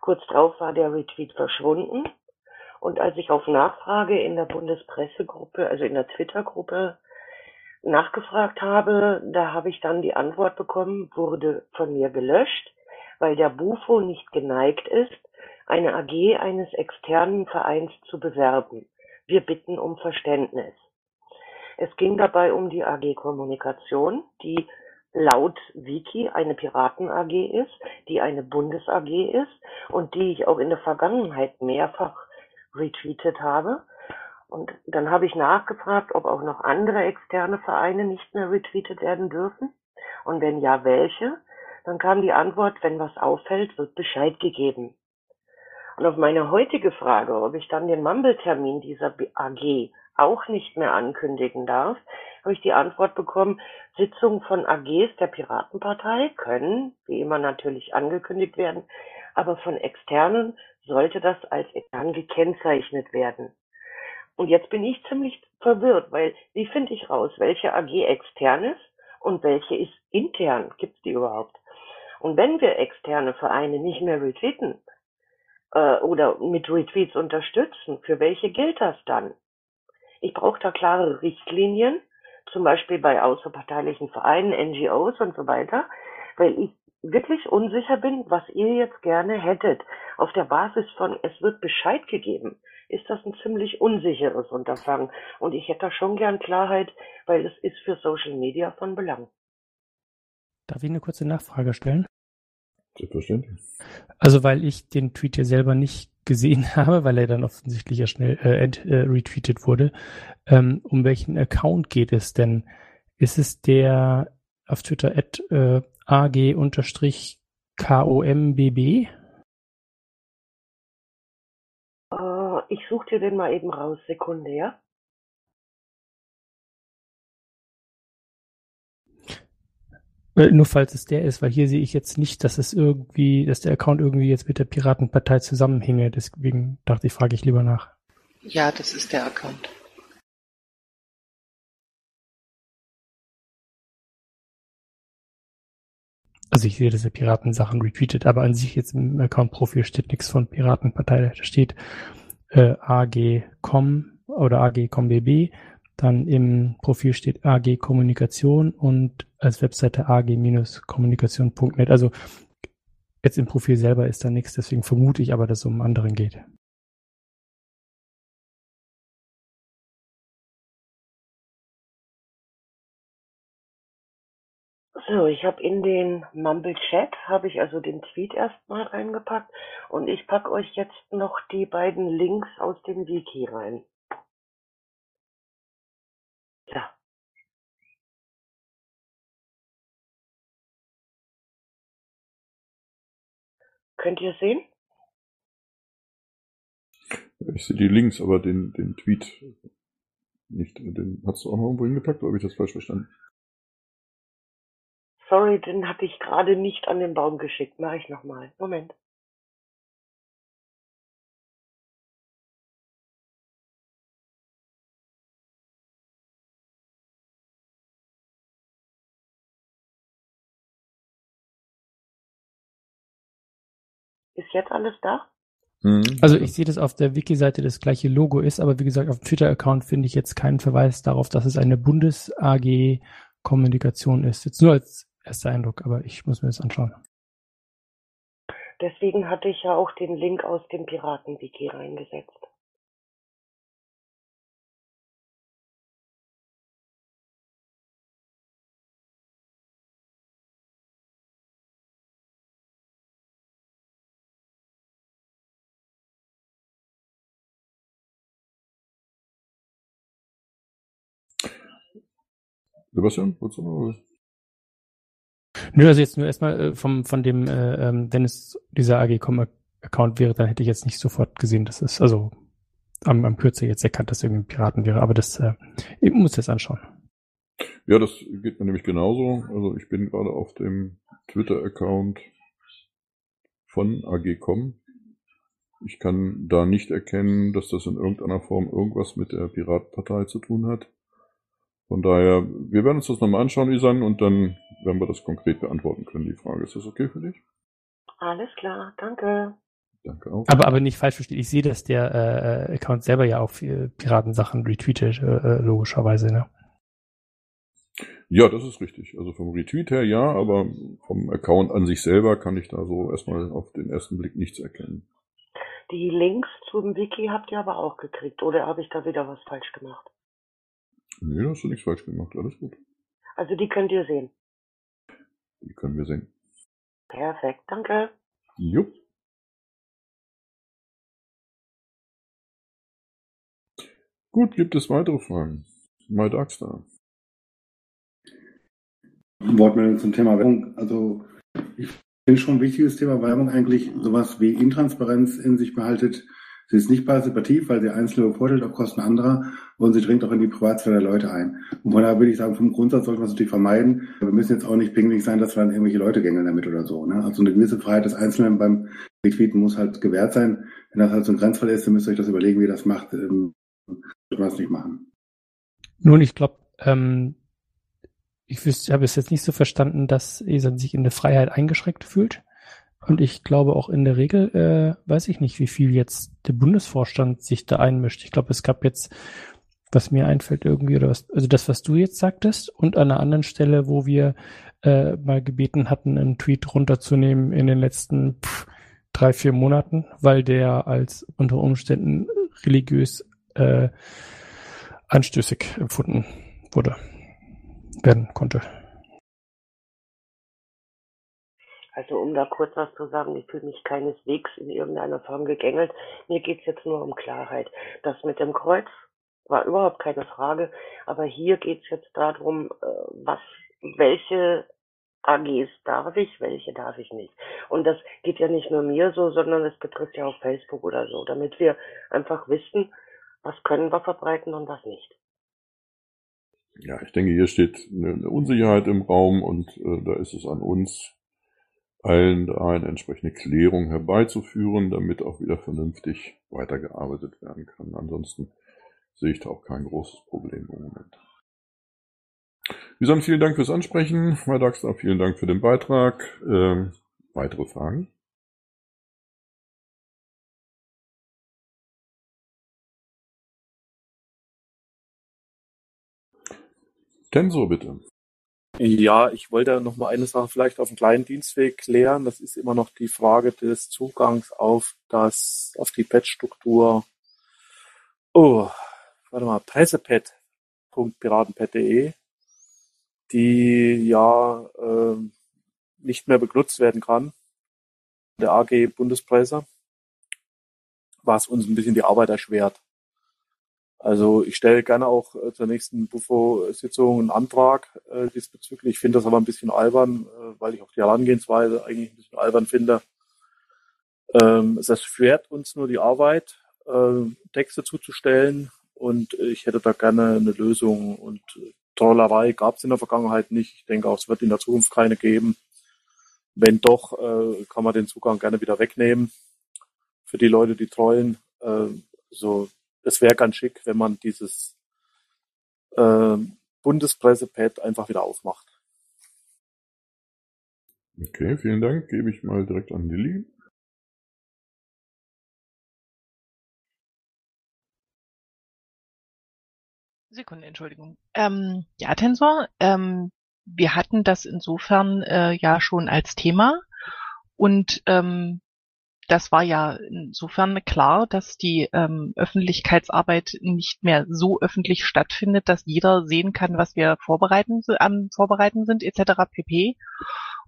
Kurz darauf war der Retweet verschwunden und als ich auf Nachfrage in der Bundespressegruppe, also in der Twitter-Gruppe nachgefragt habe, da habe ich dann die Antwort bekommen, wurde von mir gelöscht, weil der Bufo nicht geneigt ist, eine AG eines externen Vereins zu bewerben. Wir bitten um Verständnis. Es ging dabei um die AG Kommunikation, die laut Wiki eine Piraten-AG ist, die eine Bundes-AG ist und die ich auch in der Vergangenheit mehrfach retweetet habe. Und dann habe ich nachgefragt, ob auch noch andere externe Vereine nicht mehr retweetet werden dürfen. Und wenn ja, welche? Dann kam die Antwort, wenn was auffällt, wird Bescheid gegeben. Und auf meine heutige Frage, ob ich dann den Mumble-Termin dieser AG auch nicht mehr ankündigen darf, habe ich die Antwort bekommen, Sitzungen von AGs der Piratenpartei können, wie immer natürlich angekündigt werden, aber von externen sollte das als extern gekennzeichnet werden. Und jetzt bin ich ziemlich verwirrt, weil wie finde ich raus, welche AG extern ist und welche ist intern? Gibt es die überhaupt? Und wenn wir externe Vereine nicht mehr retweeten äh, oder mit Retweets unterstützen, für welche gilt das dann? Ich brauche da klare Richtlinien, zum Beispiel bei außerparteilichen Vereinen, NGOs und so weiter, weil ich wirklich unsicher bin, was ihr jetzt gerne hättet. Auf der Basis von es wird Bescheid gegeben, ist das ein ziemlich unsicheres Unterfangen. Und ich hätte da schon gern Klarheit, weil es ist für Social Media von Belang. Darf ich eine kurze Nachfrage stellen? Selbstverständlich. Also weil ich den Tweet ja selber nicht gesehen habe, weil er dann offensichtlich ja schnell äh, ent, äh, retweetet wurde. Ähm, um welchen Account geht es denn? Ist es der auf Twitter at äh, ag-kombb? Uh, ich suche dir den mal eben raus. Sekunde, ja? Äh, nur falls es der ist, weil hier sehe ich jetzt nicht, dass es irgendwie, dass der Account irgendwie jetzt mit der Piratenpartei zusammenhinge. Deswegen dachte ich, frage ich lieber nach. Ja, das ist der Account. Also ich sehe, dass er Piratensachen retweetet, aber an sich jetzt im Account-Profil steht nichts von Piratenpartei. Da steht äh, AG.com oder AG.combb dann im Profil steht AG Kommunikation und als Webseite ag-kommunikation.net. Also jetzt im Profil selber ist da nichts, deswegen vermute ich aber, dass es um anderen geht. So, ich habe in den Mumble Chat habe ich also den Tweet erstmal reingepackt und ich packe euch jetzt noch die beiden Links aus dem Wiki rein. Könnt ihr sehen? Ich sehe die Links, aber den, den Tweet nicht. Den hast du auch noch irgendwo hingepackt oder habe ich das falsch verstanden? Sorry, den hatte ich gerade nicht an den Baum geschickt. Mache ich nochmal. Moment. Ist jetzt alles da? Mhm. Also ich sehe, dass auf der Wiki-Seite das gleiche Logo ist, aber wie gesagt, auf dem Twitter-Account finde ich jetzt keinen Verweis darauf, dass es eine Bundes-AG-Kommunikation ist. Jetzt nur als erster Eindruck, aber ich muss mir das anschauen. Deswegen hatte ich ja auch den Link aus dem Piraten-Wiki reingesetzt. Sebastian, wolltest du noch? Nö, also jetzt nur erstmal äh, vom, von dem, äh, ähm, wenn es dieser AG.com-Account wäre, dann hätte ich jetzt nicht sofort gesehen, dass es, also am, am Kürzel jetzt erkannt, dass irgendwie ein Piraten wäre, aber das, äh, ich muss das anschauen. Ja, das geht mir nämlich genauso. Also ich bin gerade auf dem Twitter-Account von AG.com. Ich kann da nicht erkennen, dass das in irgendeiner Form irgendwas mit der Piratenpartei zu tun hat. Von daher, wir werden uns das nochmal anschauen, Isan, und dann werden wir das konkret beantworten können, die Frage. Ist das okay für dich? Alles klar, danke. Danke auch. Aber, aber nicht falsch verstehen. Ich sehe, dass der äh, Account selber ja auch äh, Piratensachen retweetet, äh, äh, logischerweise, ne? Ja, das ist richtig. Also vom Retweet her ja, aber vom Account an sich selber kann ich da so erstmal auf den ersten Blick nichts erkennen. Die Links zum Wiki habt ihr aber auch gekriegt, oder habe ich da wieder was falsch gemacht? Nee, da hast du nichts falsch gemacht, alles gut. Also die könnt ihr sehen. Die können wir sehen. Perfekt, danke. Jupp. Gut, gibt es weitere Fragen? My Darkstar. Wortmeldung zum Thema Werbung. Also ich finde schon ein wichtiges Thema Werbung eigentlich sowas wie Intransparenz in sich behaltet. Sie ist nicht partizipativ, weil sie Einzelne bevorteilt auf Kosten anderer und sie dringt auch in die Privatsphäre der Leute ein. Und von daher würde ich sagen, vom Grundsatz sollten wir es natürlich vermeiden. Wir müssen jetzt auch nicht pingelig sein, dass wir dann irgendwelche Leute gängeln damit oder so. Ne? Also eine gewisse Freiheit des Einzelnen beim Retweeten muss halt gewährt sein. Wenn das halt so ein Grenzfall ist, dann müsst ihr euch das überlegen, wie ihr das macht. Ähm, sollte man es nicht machen. Nun, ich glaube, ähm, ich wüsste, habe es jetzt nicht so verstanden, dass Esan sich in der Freiheit eingeschränkt fühlt. Und ich glaube auch in der Regel, äh, weiß ich nicht, wie viel jetzt der Bundesvorstand sich da einmischt. Ich glaube, es gab jetzt, was mir einfällt irgendwie, oder was, also das, was du jetzt sagtest, und an einer anderen Stelle, wo wir äh, mal gebeten hatten, einen Tweet runterzunehmen in den letzten pff, drei, vier Monaten, weil der als unter Umständen religiös äh, anstößig empfunden wurde, werden konnte. Also um da kurz was zu sagen, ich fühle mich keineswegs in irgendeiner Form gegängelt. Mir geht's jetzt nur um Klarheit. Das mit dem Kreuz war überhaupt keine Frage, aber hier geht's jetzt darum, äh, was, welche AGs darf ich, welche darf ich nicht. Und das geht ja nicht nur mir so, sondern es betrifft ja auch Facebook oder so, damit wir einfach wissen, was können wir verbreiten und was nicht. Ja, ich denke, hier steht eine Unsicherheit im Raum und äh, da ist es an uns, allen eine entsprechende Klärung herbeizuführen, damit auch wieder vernünftig weitergearbeitet werden kann. Ansonsten sehe ich da auch kein großes Problem im Moment. Wie gesagt, vielen Dank fürs Ansprechen, Herr Daxler, vielen Dank für den Beitrag. Ähm, weitere Fragen? Tensor, bitte. Ja, ich wollte noch mal eine Sache vielleicht auf dem kleinen Dienstweg klären. Das ist immer noch die Frage des Zugangs auf das, auf die Pad-Struktur. Oh, warte mal, pressepad.piratenpad.de, die ja äh, nicht mehr benutzt werden kann. Der AG Bundespresse, was uns ein bisschen die Arbeit erschwert. Also ich stelle gerne auch äh, zur nächsten Bufo-Sitzung einen Antrag äh, diesbezüglich. Ich finde das aber ein bisschen albern, äh, weil ich auch die Herangehensweise eigentlich ein bisschen albern finde. Ähm, es erschwert uns nur die Arbeit, äh, Texte zuzustellen und ich hätte da gerne eine Lösung. Und äh, Trollerei gab es in der Vergangenheit nicht. Ich denke auch, es wird in der Zukunft keine geben. Wenn doch, äh, kann man den Zugang gerne wieder wegnehmen für die Leute, die trollen. So es wäre ganz schick, wenn man dieses äh, Bundespressepad einfach wieder aufmacht. Okay, vielen Dank. Gebe ich mal direkt an Lilly. Sekunde, Entschuldigung. Ähm, ja, Tensor, ähm, wir hatten das insofern äh, ja schon als Thema und ähm, das war ja insofern klar, dass die ähm, Öffentlichkeitsarbeit nicht mehr so öffentlich stattfindet, dass jeder sehen kann, was wir vorbereiten, am Vorbereiten sind, etc. pp.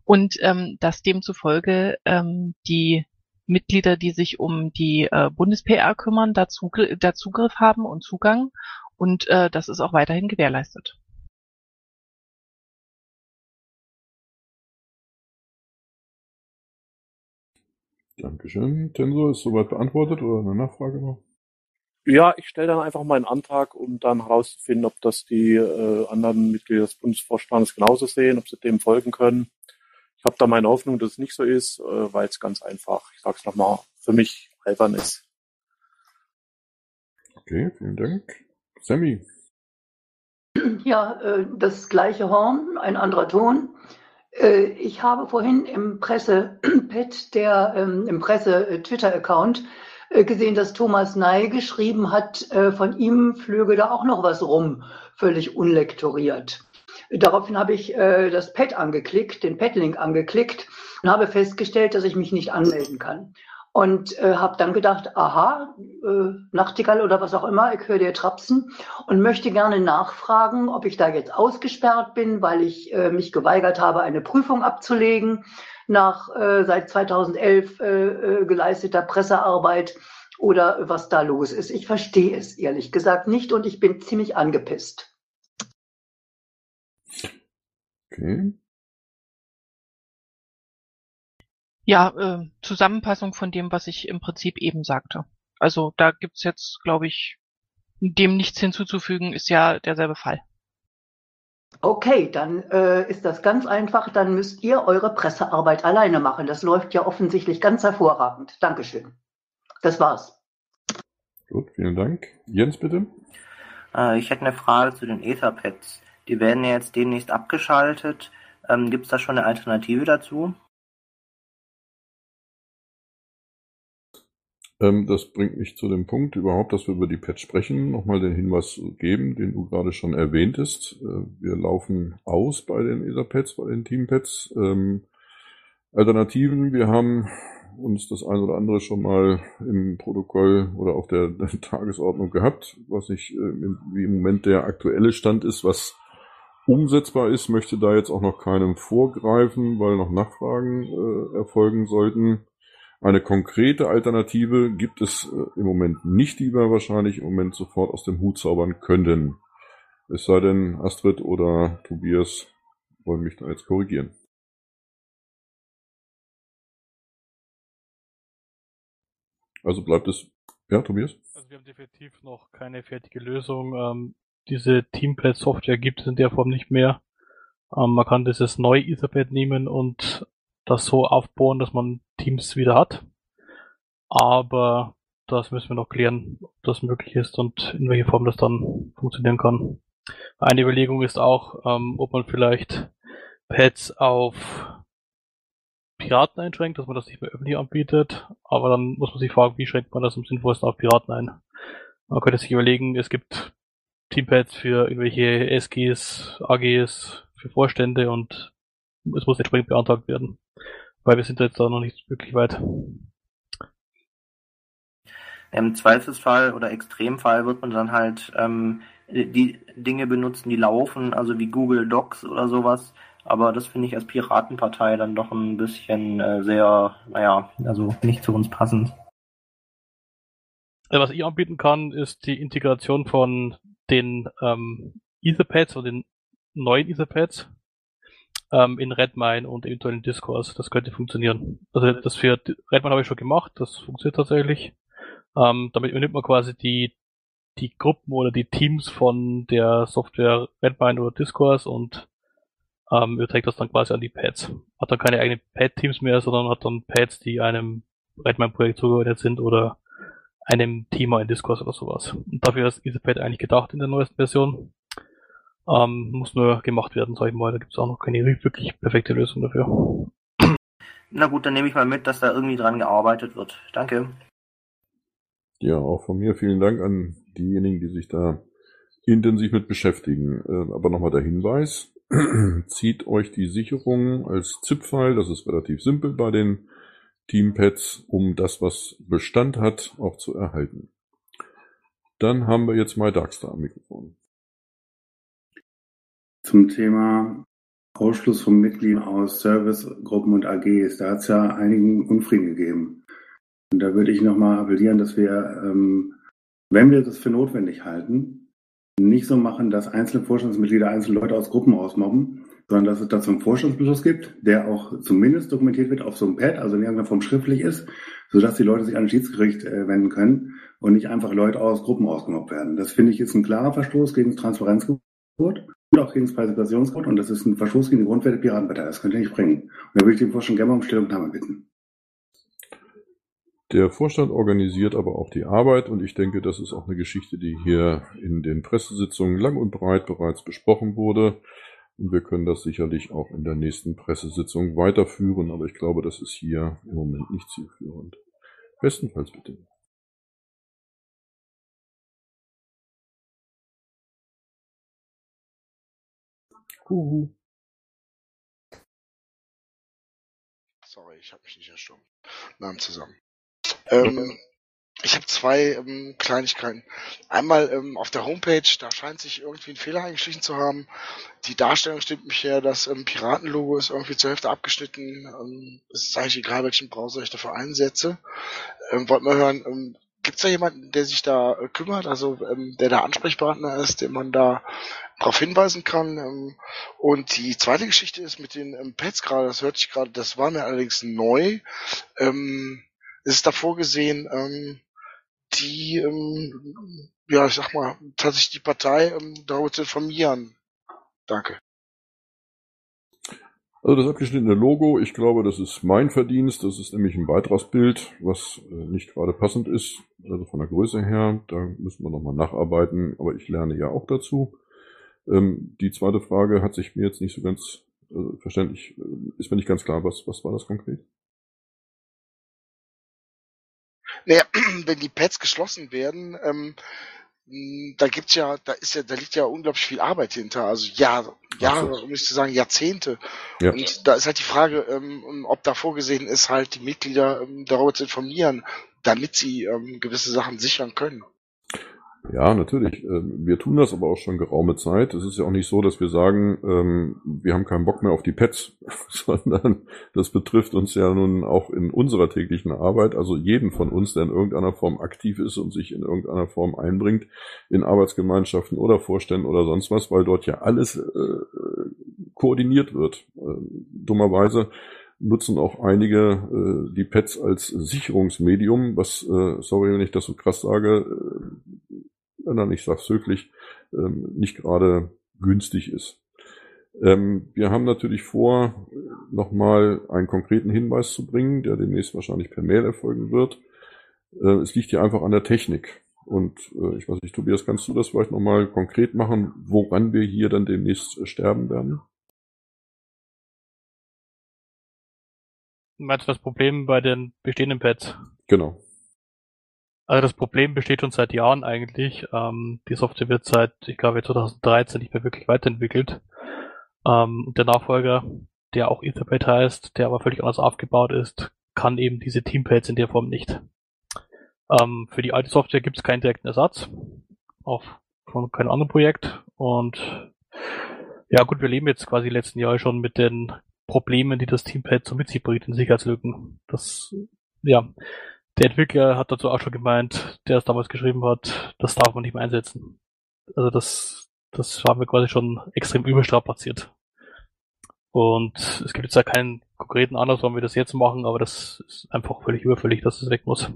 Und ähm, dass demzufolge ähm, die Mitglieder, die sich um die äh, Bundes-PR kümmern, da, Zugr da Zugriff haben und Zugang. Und äh, das ist auch weiterhin gewährleistet. Dankeschön. Tensor ist soweit beantwortet oder eine Nachfrage noch? Ja, ich stelle dann einfach meinen Antrag, um dann herauszufinden, ob das die äh, anderen Mitglieder des Bundesvorstandes genauso sehen, ob sie dem folgen können. Ich habe da meine Hoffnung, dass es nicht so ist, äh, weil es ganz einfach, ich sage es nochmal, für mich albern ist. Okay, vielen Dank. Sammy. Ja, äh, das gleiche Horn, ein anderer Ton. Äh, ich habe vorhin im Presse-Pad, der ähm, im Presse-Twitter-Account äh, gesehen, dass Thomas Ney geschrieben hat, äh, von ihm flöge da auch noch was rum, völlig unlektoriert. Daraufhin habe ich das Pad angeklickt, den Pad-Link angeklickt und habe festgestellt, dass ich mich nicht anmelden kann. Und äh, habe dann gedacht, aha, äh, Nachtigall oder was auch immer, ich höre dir trapsen und möchte gerne nachfragen, ob ich da jetzt ausgesperrt bin, weil ich äh, mich geweigert habe, eine Prüfung abzulegen nach äh, seit 2011 äh, äh, geleisteter Pressearbeit oder was da los ist. Ich verstehe es ehrlich gesagt nicht und ich bin ziemlich angepisst. Okay. Ja, äh, Zusammenfassung von dem, was ich im Prinzip eben sagte. Also da gibt's jetzt, glaube ich, dem nichts hinzuzufügen, ist ja derselbe Fall. Okay, dann äh, ist das ganz einfach. Dann müsst ihr eure Pressearbeit alleine machen. Das läuft ja offensichtlich ganz hervorragend. Dankeschön. Das war's. Gut, vielen Dank. Jens, bitte. Äh, ich hätte eine Frage zu den Etherpads. Die werden ja jetzt demnächst abgeschaltet. Ähm, Gibt es da schon eine Alternative dazu? Das bringt mich zu dem Punkt überhaupt, dass wir über die Pads sprechen. Nochmal den Hinweis geben, den du gerade schon erwähntest. Äh, wir laufen aus bei den Etherpads, bei den Teampads. Ähm, Alternativen, wir haben uns das ein oder andere schon mal im Protokoll oder auf der, der Tagesordnung gehabt, was nicht äh, wie im Moment der aktuelle Stand ist, was umsetzbar ist, möchte da jetzt auch noch keinem vorgreifen, weil noch Nachfragen äh, erfolgen sollten. Eine konkrete Alternative gibt es äh, im Moment nicht, die wir wahrscheinlich im Moment sofort aus dem Hut zaubern könnten. Es sei denn, Astrid oder Tobias wollen mich da jetzt korrigieren. Also bleibt es. Ja, Tobias? Also wir haben definitiv noch keine fertige Lösung. Ähm, diese Teampad-Software gibt es in der Form nicht mehr. Ähm, man kann dieses neue Etherpad nehmen und das so aufbauen, dass man Teams wieder hat. Aber das müssen wir noch klären, ob das möglich ist und in welcher Form das dann funktionieren kann. Eine Überlegung ist auch, ähm, ob man vielleicht Pads auf Piraten einschränkt, dass man das nicht mehr öffentlich anbietet. Aber dann muss man sich fragen, wie schränkt man das am sinnvollsten auf Piraten ein. Man könnte sich überlegen, es gibt Teampads für irgendwelche SGs, AGs, für Vorstände und es muss entsprechend beantragt werden. Weil wir sind jetzt da noch nicht wirklich weit. Im Zweifelsfall oder Extremfall wird man dann halt ähm, die Dinge benutzen, die laufen, also wie Google Docs oder sowas. Aber das finde ich als Piratenpartei dann doch ein bisschen äh, sehr, naja, also nicht zu uns passend. Was ich anbieten kann, ist die Integration von den ähm, Etherpads oder den neuen Etherpads ähm, in Redmine und eventuell in Discourse. Das könnte funktionieren. Also das für Redmine habe ich schon gemacht, das funktioniert tatsächlich. Ähm, damit übernimmt man quasi die, die Gruppen oder die Teams von der Software Redmine oder Discourse und ähm, überträgt das dann quasi an die Pads. Hat dann keine eigenen Pad-Teams mehr, sondern hat dann Pads, die einem Redmine-Projekt zugeordnet sind oder einem Thema in Discourse oder sowas. Und dafür ist Etherpad eigentlich gedacht in der neuesten Version. Ähm, muss nur gemacht werden, sag ich mal. Da gibt es auch noch keine wirklich perfekte Lösung dafür. Na gut, dann nehme ich mal mit, dass da irgendwie dran gearbeitet wird. Danke. Ja, auch von mir vielen Dank an diejenigen, die sich da intensiv mit beschäftigen. Äh, aber nochmal der Hinweis, zieht euch die Sicherung als ZIP-File, das ist relativ simpel bei den Teampads, um das, was Bestand hat, auch zu erhalten. Dann haben wir jetzt mal Darkstar am Mikrofon zum Thema Ausschluss von Mitgliedern aus Servicegruppen und AGs. Da hat es ja einigen Unfrieden gegeben. Und da würde ich nochmal appellieren, dass wir, ähm, wenn wir das für notwendig halten, nicht so machen, dass einzelne Vorstandsmitglieder einzelne Leute aus Gruppen ausmobben, sondern dass es dazu einen Vorstandsbeschluss gibt, der auch zumindest dokumentiert wird auf so einem Pad, also in irgendeiner Form schriftlich ist, sodass die Leute sich an ein Schiedsgericht äh, wenden können und nicht einfach Leute aus Gruppen ausgemobbt werden. Das finde ich ist ein klarer Verstoß gegen das Transparenzgebot und auch gegen das Partizipationsgebot und das ist ein Verstoß gegen die Grundwerte Piratenpartei. Das könnt ihr nicht bringen. Und da würde ich den Vorstand gerne mal um Stellungnahme bitten. Der Vorstand organisiert aber auch die Arbeit und ich denke, das ist auch eine Geschichte, die hier in den Pressesitzungen lang und breit bereits besprochen wurde. Und wir können das sicherlich auch in der nächsten Pressesitzung weiterführen, aber ich glaube, das ist hier im Moment nicht zielführend. Bestenfalls bitte. Huhu. Sorry, ich habe mich nicht erstummt. Namen zusammen. Ähm, ich habe zwei ähm, Kleinigkeiten. Einmal ähm, auf der Homepage, da scheint sich irgendwie ein Fehler eingeschlichen zu haben. Die Darstellung stimmt mich her, das ähm, Piratenlogo ist irgendwie zur Hälfte abgeschnitten. Ähm, es ist eigentlich egal, welchen Browser ich dafür einsetze. Ähm, Wollt mal hören, ähm, gibt es da jemanden, der sich da äh, kümmert, also ähm, der da Ansprechpartner ist, den man da darauf hinweisen kann? Ähm, und die zweite Geschichte ist mit den ähm, Pads gerade, das hört sich gerade, das war mir allerdings neu. Ähm, ist da vorgesehen, ähm, die, ähm, ja, ich sag mal, tatsächlich die Partei ähm, darüber zu informieren. Danke. Also das abgeschnittene Logo, ich glaube, das ist mein Verdienst. Das ist nämlich ein Beitragsbild, was äh, nicht gerade passend ist, also von der Größe her. Da müssen wir nochmal nacharbeiten, aber ich lerne ja auch dazu. Ähm, die zweite Frage hat sich mir jetzt nicht so ganz äh, verständlich, äh, ist mir nicht ganz klar, was, was war das konkret? Naja, wenn die Pads geschlossen werden, ähm, da gibt's ja, da ist ja, da liegt ja unglaublich viel Arbeit hinter. Also Jahre, Jahre, so. müsste sagen Jahrzehnte. Ja. Und da ist halt die Frage, ähm, ob da vorgesehen ist, halt die Mitglieder ähm, darüber zu informieren, damit sie ähm, gewisse Sachen sichern können. Ja, natürlich. Ähm, wir tun das aber auch schon geraume Zeit. Es ist ja auch nicht so, dass wir sagen, ähm, wir haben keinen Bock mehr auf die Pets, sondern das betrifft uns ja nun auch in unserer täglichen Arbeit, also jeden von uns, der in irgendeiner Form aktiv ist und sich in irgendeiner Form einbringt, in Arbeitsgemeinschaften oder Vorständen oder sonst was, weil dort ja alles äh, koordiniert wird. Äh, dummerweise nutzen auch einige äh, die Pets als Sicherungsmedium, was, äh, sorry, wenn ich das so krass sage, äh, sondern ich sage es höflich, ähm, nicht gerade günstig ist. Ähm, wir haben natürlich vor, nochmal einen konkreten Hinweis zu bringen, der demnächst wahrscheinlich per Mail erfolgen wird. Äh, es liegt hier einfach an der Technik. Und äh, ich weiß nicht, Tobias, kannst du das vielleicht nochmal konkret machen, woran wir hier dann demnächst äh, sterben werden? Meinst du das Problem bei den bestehenden Pads? Genau. Also das Problem besteht schon seit Jahren eigentlich. Ähm, die Software wird seit, ich glaube, 2013 nicht mehr wirklich weiterentwickelt. Ähm, der Nachfolger, der auch Etherpad heißt, der aber völlig anders aufgebaut ist, kann eben diese Teampads in der Form nicht. Ähm, für die alte Software gibt es keinen direkten Ersatz, auch von keinem anderen Projekt. Und ja gut, wir leben jetzt quasi die letzten Jahre schon mit den Problemen, die das Teampad so mit sich bringt, in Sicherheitslücken. Das, ja, der Entwickler hat dazu auch schon gemeint, der es damals geschrieben hat, das darf man nicht mehr einsetzen. Also das, das haben wir quasi schon extrem überstrapaziert. Und es gibt jetzt ja keinen konkreten Anlass, warum wir das jetzt machen, aber das ist einfach völlig überfällig, dass es weg muss.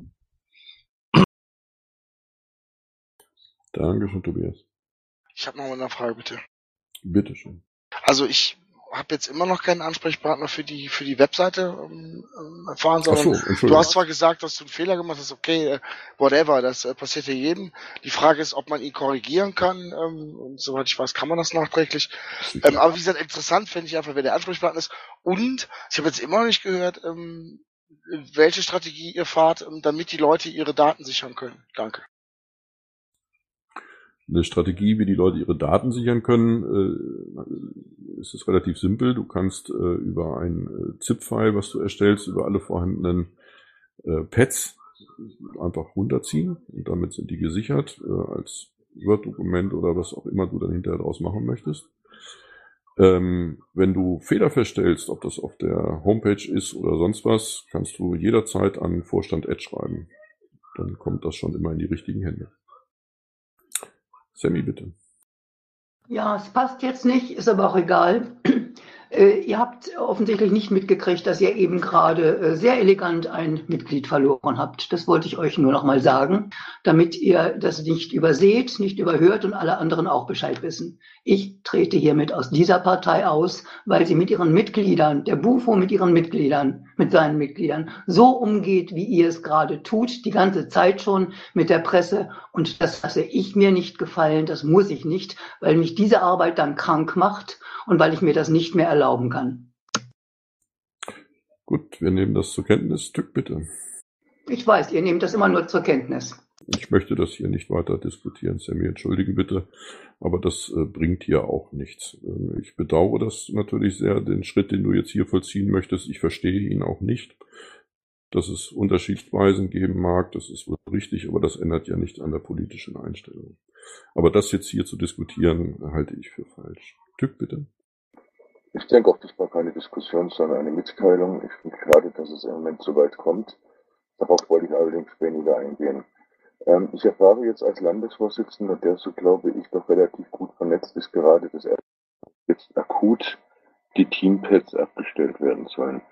Dankeschön, Tobias. Ich habe noch mal eine Frage, bitte. Bitteschön. Also ich habe jetzt immer noch keinen Ansprechpartner für die für die Webseite ähm, ähm erfahren, sondern so, du hast zwar gesagt, dass du einen Fehler gemacht hast, okay, äh, whatever, das äh, passiert ja jedem. Die Frage ist, ob man ihn korrigieren kann. Ähm, und soweit ich weiß, kann man das nachträglich. Ähm, aber wie gesagt, interessant finde ich einfach, wer der Ansprechpartner ist. Und ich habe jetzt immer noch nicht gehört, ähm, welche Strategie ihr fahrt, ähm, damit die Leute ihre Daten sichern können. Danke eine Strategie, wie die Leute ihre Daten sichern können, äh, ist es relativ simpel. Du kannst äh, über ein äh, ZIP-File, was du erstellst, über alle vorhandenen Pads einfach runterziehen und damit sind die gesichert als Word-Dokument oder was auch immer du dann hinterher draus machen möchtest. Ähm, wenn du Fehler feststellst, ob das auf der Homepage ist oder sonst was, kannst du jederzeit an Vorstand Edge schreiben. Dann kommt das schon immer in die richtigen Hände. Sammy, bitte. Ja, es passt jetzt nicht, ist aber auch egal. Äh, ihr habt offensichtlich nicht mitgekriegt, dass ihr eben gerade äh, sehr elegant ein Mitglied verloren habt. Das wollte ich euch nur noch mal sagen, damit ihr das nicht überseht, nicht überhört und alle anderen auch Bescheid wissen. Ich trete hiermit aus dieser Partei aus, weil sie mit ihren Mitgliedern, der Bufo mit ihren Mitgliedern, mit seinen Mitgliedern so umgeht, wie ihr es gerade tut, die ganze Zeit schon mit der Presse. Und das lasse ich mir nicht gefallen, das muss ich nicht, weil mich diese Arbeit dann krank macht und weil ich mir das nicht mehr erlauben kann. Gut, wir nehmen das zur Kenntnis. Tück, bitte. Ich weiß, ihr nehmt das immer nur zur Kenntnis. Ich möchte das hier nicht weiter diskutieren, Sammy. Entschuldigen bitte, aber das äh, bringt hier auch nichts. Äh, ich bedauere das natürlich sehr, den Schritt, den du jetzt hier vollziehen möchtest. Ich verstehe ihn auch nicht. Dass es Unterschiedsweisen geben mag, das ist wohl richtig, aber das ändert ja nichts an der politischen Einstellung. Aber das jetzt hier zu diskutieren, halte ich für falsch. Tück, bitte. Ich denke auch, das war keine Diskussion, sondern eine Mitteilung. Ich finde gerade, dass es im Moment so weit kommt. Darauf wollte ich allerdings weniger eingehen. Ähm, ich erfahre jetzt als Landesvorsitzender, der so glaube ich doch relativ gut vernetzt ist, gerade, dass jetzt akut die Teampads abgestellt werden sollen.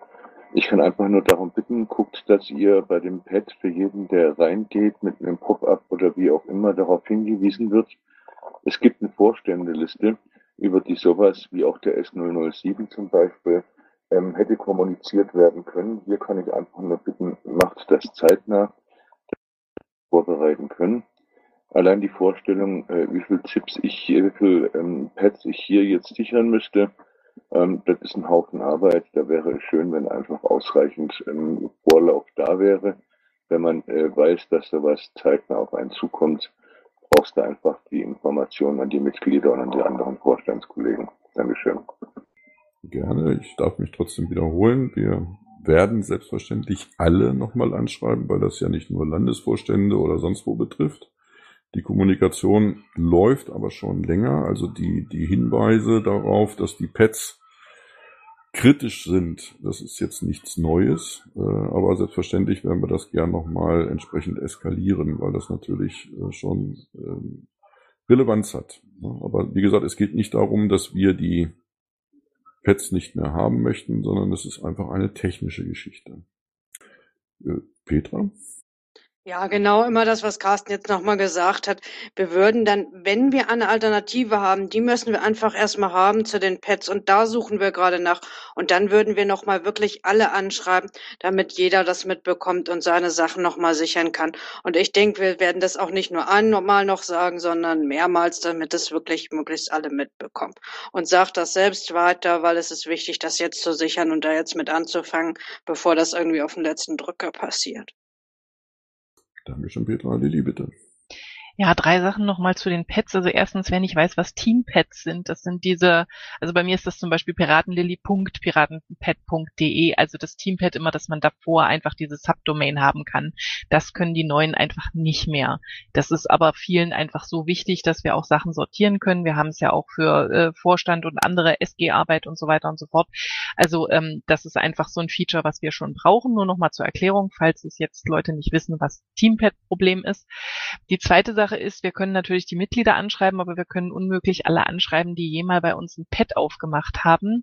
Ich kann einfach nur darum bitten, guckt, dass ihr bei dem Pad für jeden, der reingeht, mit einem Pop-up oder wie auch immer darauf hingewiesen wird. Es gibt eine Vorständeliste, über die sowas wie auch der S007 zum Beispiel ähm, hätte kommuniziert werden können. Hier kann ich einfach nur bitten, macht das zeitnah vorbereiten können. Allein die Vorstellung, äh, wie viel Chips ich hier, wie viel ähm, Pads ich hier jetzt sichern müsste, ähm, das ist ein Haufen Arbeit. Da wäre es schön, wenn einfach ausreichend ähm, Vorlauf da wäre. Wenn man äh, weiß, dass sowas zeitnah auf einen zukommt, brauchst du einfach die Informationen an die Mitglieder und an die anderen Vorstandskollegen. Dankeschön. Gerne. Ich darf mich trotzdem wiederholen. Wir werden selbstverständlich alle nochmal anschreiben, weil das ja nicht nur Landesvorstände oder sonst wo betrifft. Die Kommunikation läuft aber schon länger. Also die, die Hinweise darauf, dass die Pets kritisch sind, das ist jetzt nichts Neues, äh, aber selbstverständlich werden wir das gern nochmal entsprechend eskalieren, weil das natürlich äh, schon ähm, Relevanz hat. Aber wie gesagt, es geht nicht darum, dass wir die Pets nicht mehr haben möchten, sondern es ist einfach eine technische Geschichte. Äh, Petra? Ja, genau, immer das, was Carsten jetzt nochmal gesagt hat. Wir würden dann, wenn wir eine Alternative haben, die müssen wir einfach erstmal haben zu den Pets und da suchen wir gerade nach. Und dann würden wir nochmal wirklich alle anschreiben, damit jeder das mitbekommt und seine Sachen nochmal sichern kann. Und ich denke, wir werden das auch nicht nur einmal noch sagen, sondern mehrmals, damit es wirklich möglichst alle mitbekommen. Und sagt das selbst weiter, weil es ist wichtig, das jetzt zu sichern und da jetzt mit anzufangen, bevor das irgendwie auf den letzten Drücker passiert. Dankeschön, Petra. Lilly, bitte. Ja, drei Sachen nochmal zu den Pets. Also erstens, wenn ich weiß, was Team-Pets sind, das sind diese, also bei mir ist das zum Beispiel piratenlilly.piratenpet.de, also das Team-Pet immer, dass man davor einfach diese Subdomain haben kann. Das können die neuen einfach nicht mehr. Das ist aber vielen einfach so wichtig, dass wir auch Sachen sortieren können. Wir haben es ja auch für äh, Vorstand und andere SG-Arbeit und so weiter und so fort. Also ähm, das ist einfach so ein Feature, was wir schon brauchen. Nur nochmal zur Erklärung, falls es jetzt Leute nicht wissen, was Team-Pet-Problem ist. Die zweite Sache Sache ist, wir können natürlich die Mitglieder anschreiben, aber wir können unmöglich alle anschreiben, die jemals bei uns ein Pad aufgemacht haben.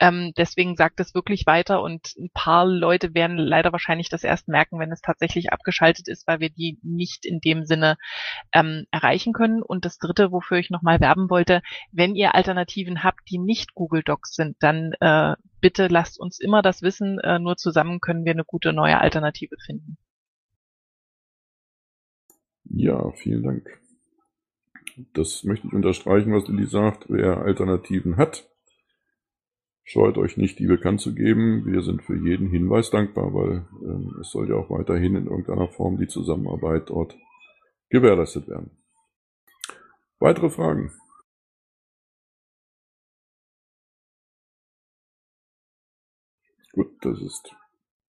Ähm, deswegen sagt es wirklich weiter und ein paar Leute werden leider wahrscheinlich das erst merken, wenn es tatsächlich abgeschaltet ist, weil wir die nicht in dem Sinne ähm, erreichen können. Und das Dritte, wofür ich nochmal werben wollte, wenn ihr Alternativen habt, die nicht Google Docs sind, dann äh, bitte lasst uns immer das wissen. Äh, nur zusammen können wir eine gute neue Alternative finden. Ja, vielen Dank. Das möchte ich unterstreichen, was Lilly sagt. Wer Alternativen hat, scheut euch nicht, die bekannt zu geben. Wir sind für jeden Hinweis dankbar, weil ähm, es soll ja auch weiterhin in irgendeiner Form die Zusammenarbeit dort gewährleistet werden. Weitere Fragen? Gut, das ist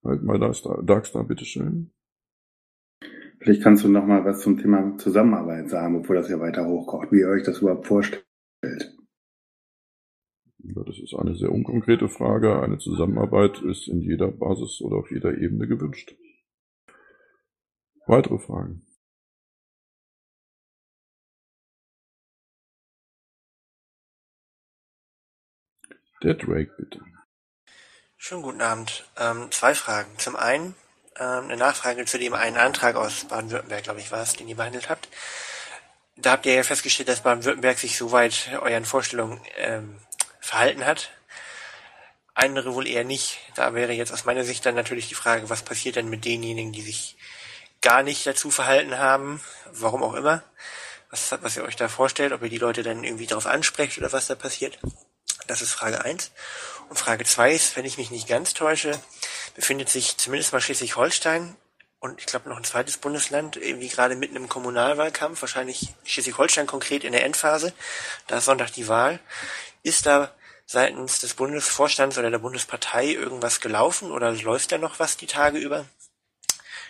halt mal Darkstar, bitteschön. Vielleicht kannst du noch mal was zum Thema Zusammenarbeit sagen, bevor das ja weiter hochkocht, wie ihr euch das überhaupt vorstellt. Ja, das ist eine sehr unkonkrete Frage. Eine Zusammenarbeit ist in jeder Basis oder auf jeder Ebene gewünscht. Weitere Fragen? Der Drake, bitte. Schönen guten Abend. Ähm, zwei Fragen. Zum einen ähm, eine Nachfrage zu dem einen Antrag aus Baden-Württemberg, glaube ich, war es, den ihr behandelt habt. Da habt ihr ja festgestellt, dass Baden-Württemberg sich soweit euren Vorstellungen ähm, verhalten hat. Andere wohl eher nicht. Da wäre jetzt aus meiner Sicht dann natürlich die Frage, was passiert denn mit denjenigen, die sich gar nicht dazu verhalten haben, warum auch immer. Was, was ihr euch da vorstellt, ob ihr die Leute dann irgendwie darauf ansprecht oder was da passiert. Das ist Frage eins. Und Frage zwei ist, wenn ich mich nicht ganz täusche, befindet sich zumindest mal Schleswig-Holstein und ich glaube noch ein zweites Bundesland irgendwie gerade mitten im Kommunalwahlkampf, wahrscheinlich Schleswig-Holstein konkret in der Endphase. Da ist Sonntag die Wahl. Ist da seitens des Bundesvorstands oder der Bundespartei irgendwas gelaufen oder läuft da noch was die Tage über?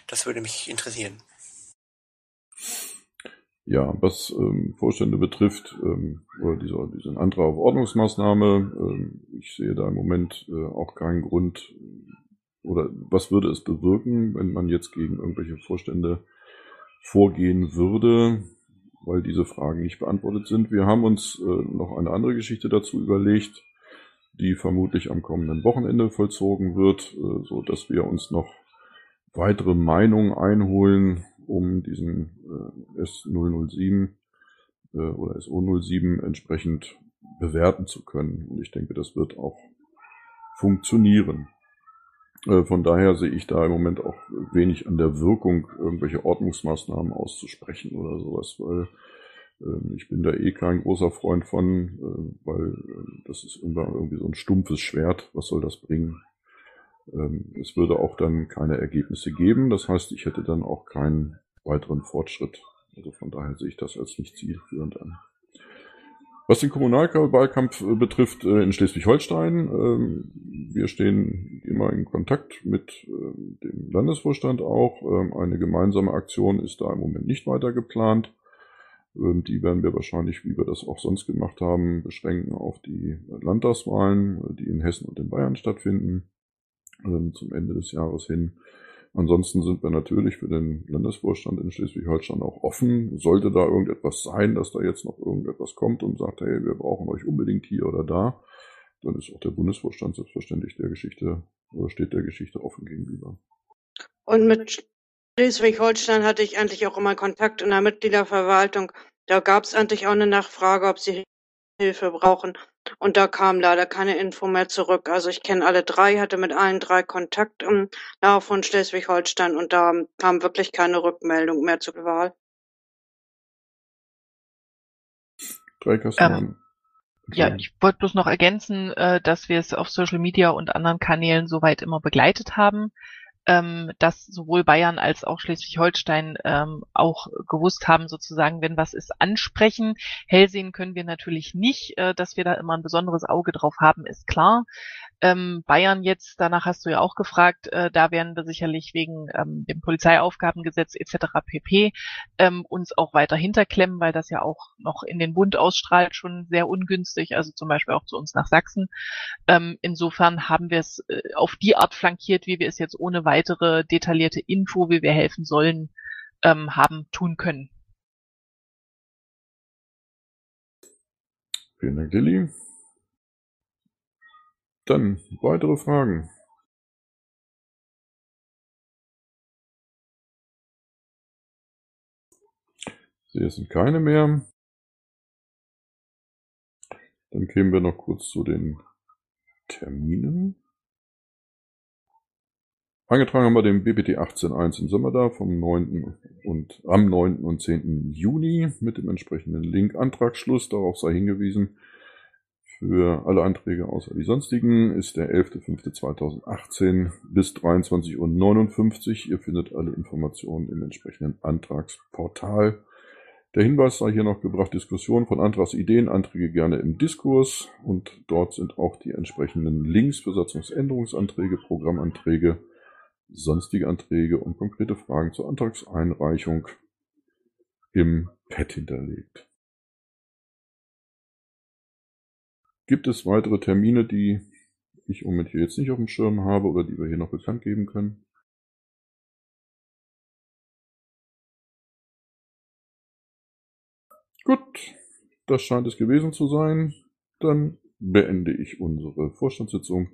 Das würde mich interessieren. Ja, was ähm, Vorstände betrifft, ähm, oder dieser, diesen Antrag auf Ordnungsmaßnahme, ähm, ich sehe da im Moment äh, auch keinen Grund, oder was würde es bewirken, wenn man jetzt gegen irgendwelche Vorstände vorgehen würde, weil diese Fragen nicht beantwortet sind. Wir haben uns äh, noch eine andere Geschichte dazu überlegt, die vermutlich am kommenden Wochenende vollzogen wird, äh, so dass wir uns noch weitere Meinungen einholen um diesen äh, S007 äh, oder SO07 entsprechend bewerten zu können. Und ich denke, das wird auch funktionieren. Äh, von daher sehe ich da im Moment auch wenig an der Wirkung, irgendwelche Ordnungsmaßnahmen auszusprechen oder sowas, weil äh, ich bin da eh kein großer Freund von, äh, weil äh, das ist irgendwie so ein stumpfes Schwert. Was soll das bringen? Ähm, es würde auch dann keine Ergebnisse geben. Das heißt, ich hätte dann auch keinen weiteren Fortschritt. Also von daher sehe ich das als nicht zielführend an. Was den Kommunalwahlkampf äh, betrifft äh, in Schleswig-Holstein, ähm, wir stehen immer in Kontakt mit ähm, dem Landesvorstand auch. Eine gemeinsame Aktion ist da im Moment nicht weiter geplant. Die werden wir wahrscheinlich, wie wir das auch sonst gemacht haben, beschränken auf die Landtagswahlen, die in Hessen und in Bayern stattfinden ähm, zum Ende des Jahres hin. Ansonsten sind wir natürlich für den Landesvorstand in Schleswig-Holstein auch offen. Sollte da irgendetwas sein, dass da jetzt noch irgendetwas kommt und sagt, hey, wir brauchen euch unbedingt hier oder da, dann ist auch der Bundesvorstand selbstverständlich der Geschichte oder steht der Geschichte offen gegenüber. Und mit Schleswig-Holstein hatte ich eigentlich auch immer Kontakt in der Mitgliederverwaltung. Da gab es eigentlich auch eine Nachfrage, ob sie Hilfe brauchen. Und da kam leider keine Info mehr zurück. Also ich kenne alle drei, hatte mit allen drei Kontakt im nahe von Schleswig-Holstein und da kam wirklich keine Rückmeldung mehr zur Wahl. Ähm, ja, ich wollte bloß noch ergänzen, äh, dass wir es auf Social Media und anderen Kanälen soweit immer begleitet haben ähm, dass sowohl Bayern als auch Schleswig-Holstein ähm, auch gewusst haben, sozusagen, wenn was ist, ansprechen. Hell sehen können wir natürlich nicht, äh, dass wir da immer ein besonderes Auge drauf haben, ist klar. Ähm, Bayern jetzt, danach hast du ja auch gefragt, äh, da werden wir sicherlich wegen ähm, dem Polizeiaufgabengesetz etc. pp. Ähm, uns auch weiter hinterklemmen, weil das ja auch noch in den Bund ausstrahlt, schon sehr ungünstig, also zum Beispiel auch zu uns nach Sachsen. Ähm, insofern haben wir es äh, auf die Art flankiert, wie wir es jetzt ohne weitere detaillierte Info, wie wir helfen sollen, ähm, haben tun können. Vielen Dank, Lilly. Dann weitere Fragen. Hier sind keine mehr. Dann kämen wir noch kurz zu den Terminen. Angetragen haben wir den BBT 18.1 im Sommer da vom 9. und am 9. und 10. Juni mit dem entsprechenden Link Antragsschluss. Darauf sei hingewiesen. Für alle Anträge außer die sonstigen ist der 11.05.2018 bis 23.59 Uhr. Ihr findet alle Informationen im entsprechenden Antragsportal. Der Hinweis sei hier noch gebracht, Diskussion von Antragsideen, Anträge gerne im Diskurs und dort sind auch die entsprechenden Links für Satzungsänderungsanträge, Programmanträge, sonstige Anträge und konkrete Fragen zur Antragseinreichung im Pad hinterlegt. Gibt es weitere Termine, die ich Moment hier jetzt nicht auf dem Schirm habe oder die wir hier noch bekannt geben können? Gut, das scheint es gewesen zu sein. Dann beende ich unsere Vorstandssitzung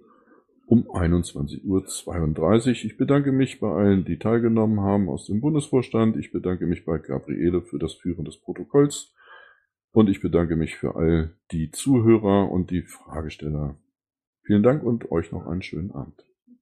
um 21.32 Uhr. Ich bedanke mich bei allen, die teilgenommen haben aus dem Bundesvorstand. Ich bedanke mich bei Gabriele für das Führen des Protokolls. Und ich bedanke mich für all die Zuhörer und die Fragesteller. Vielen Dank und euch noch einen schönen Abend.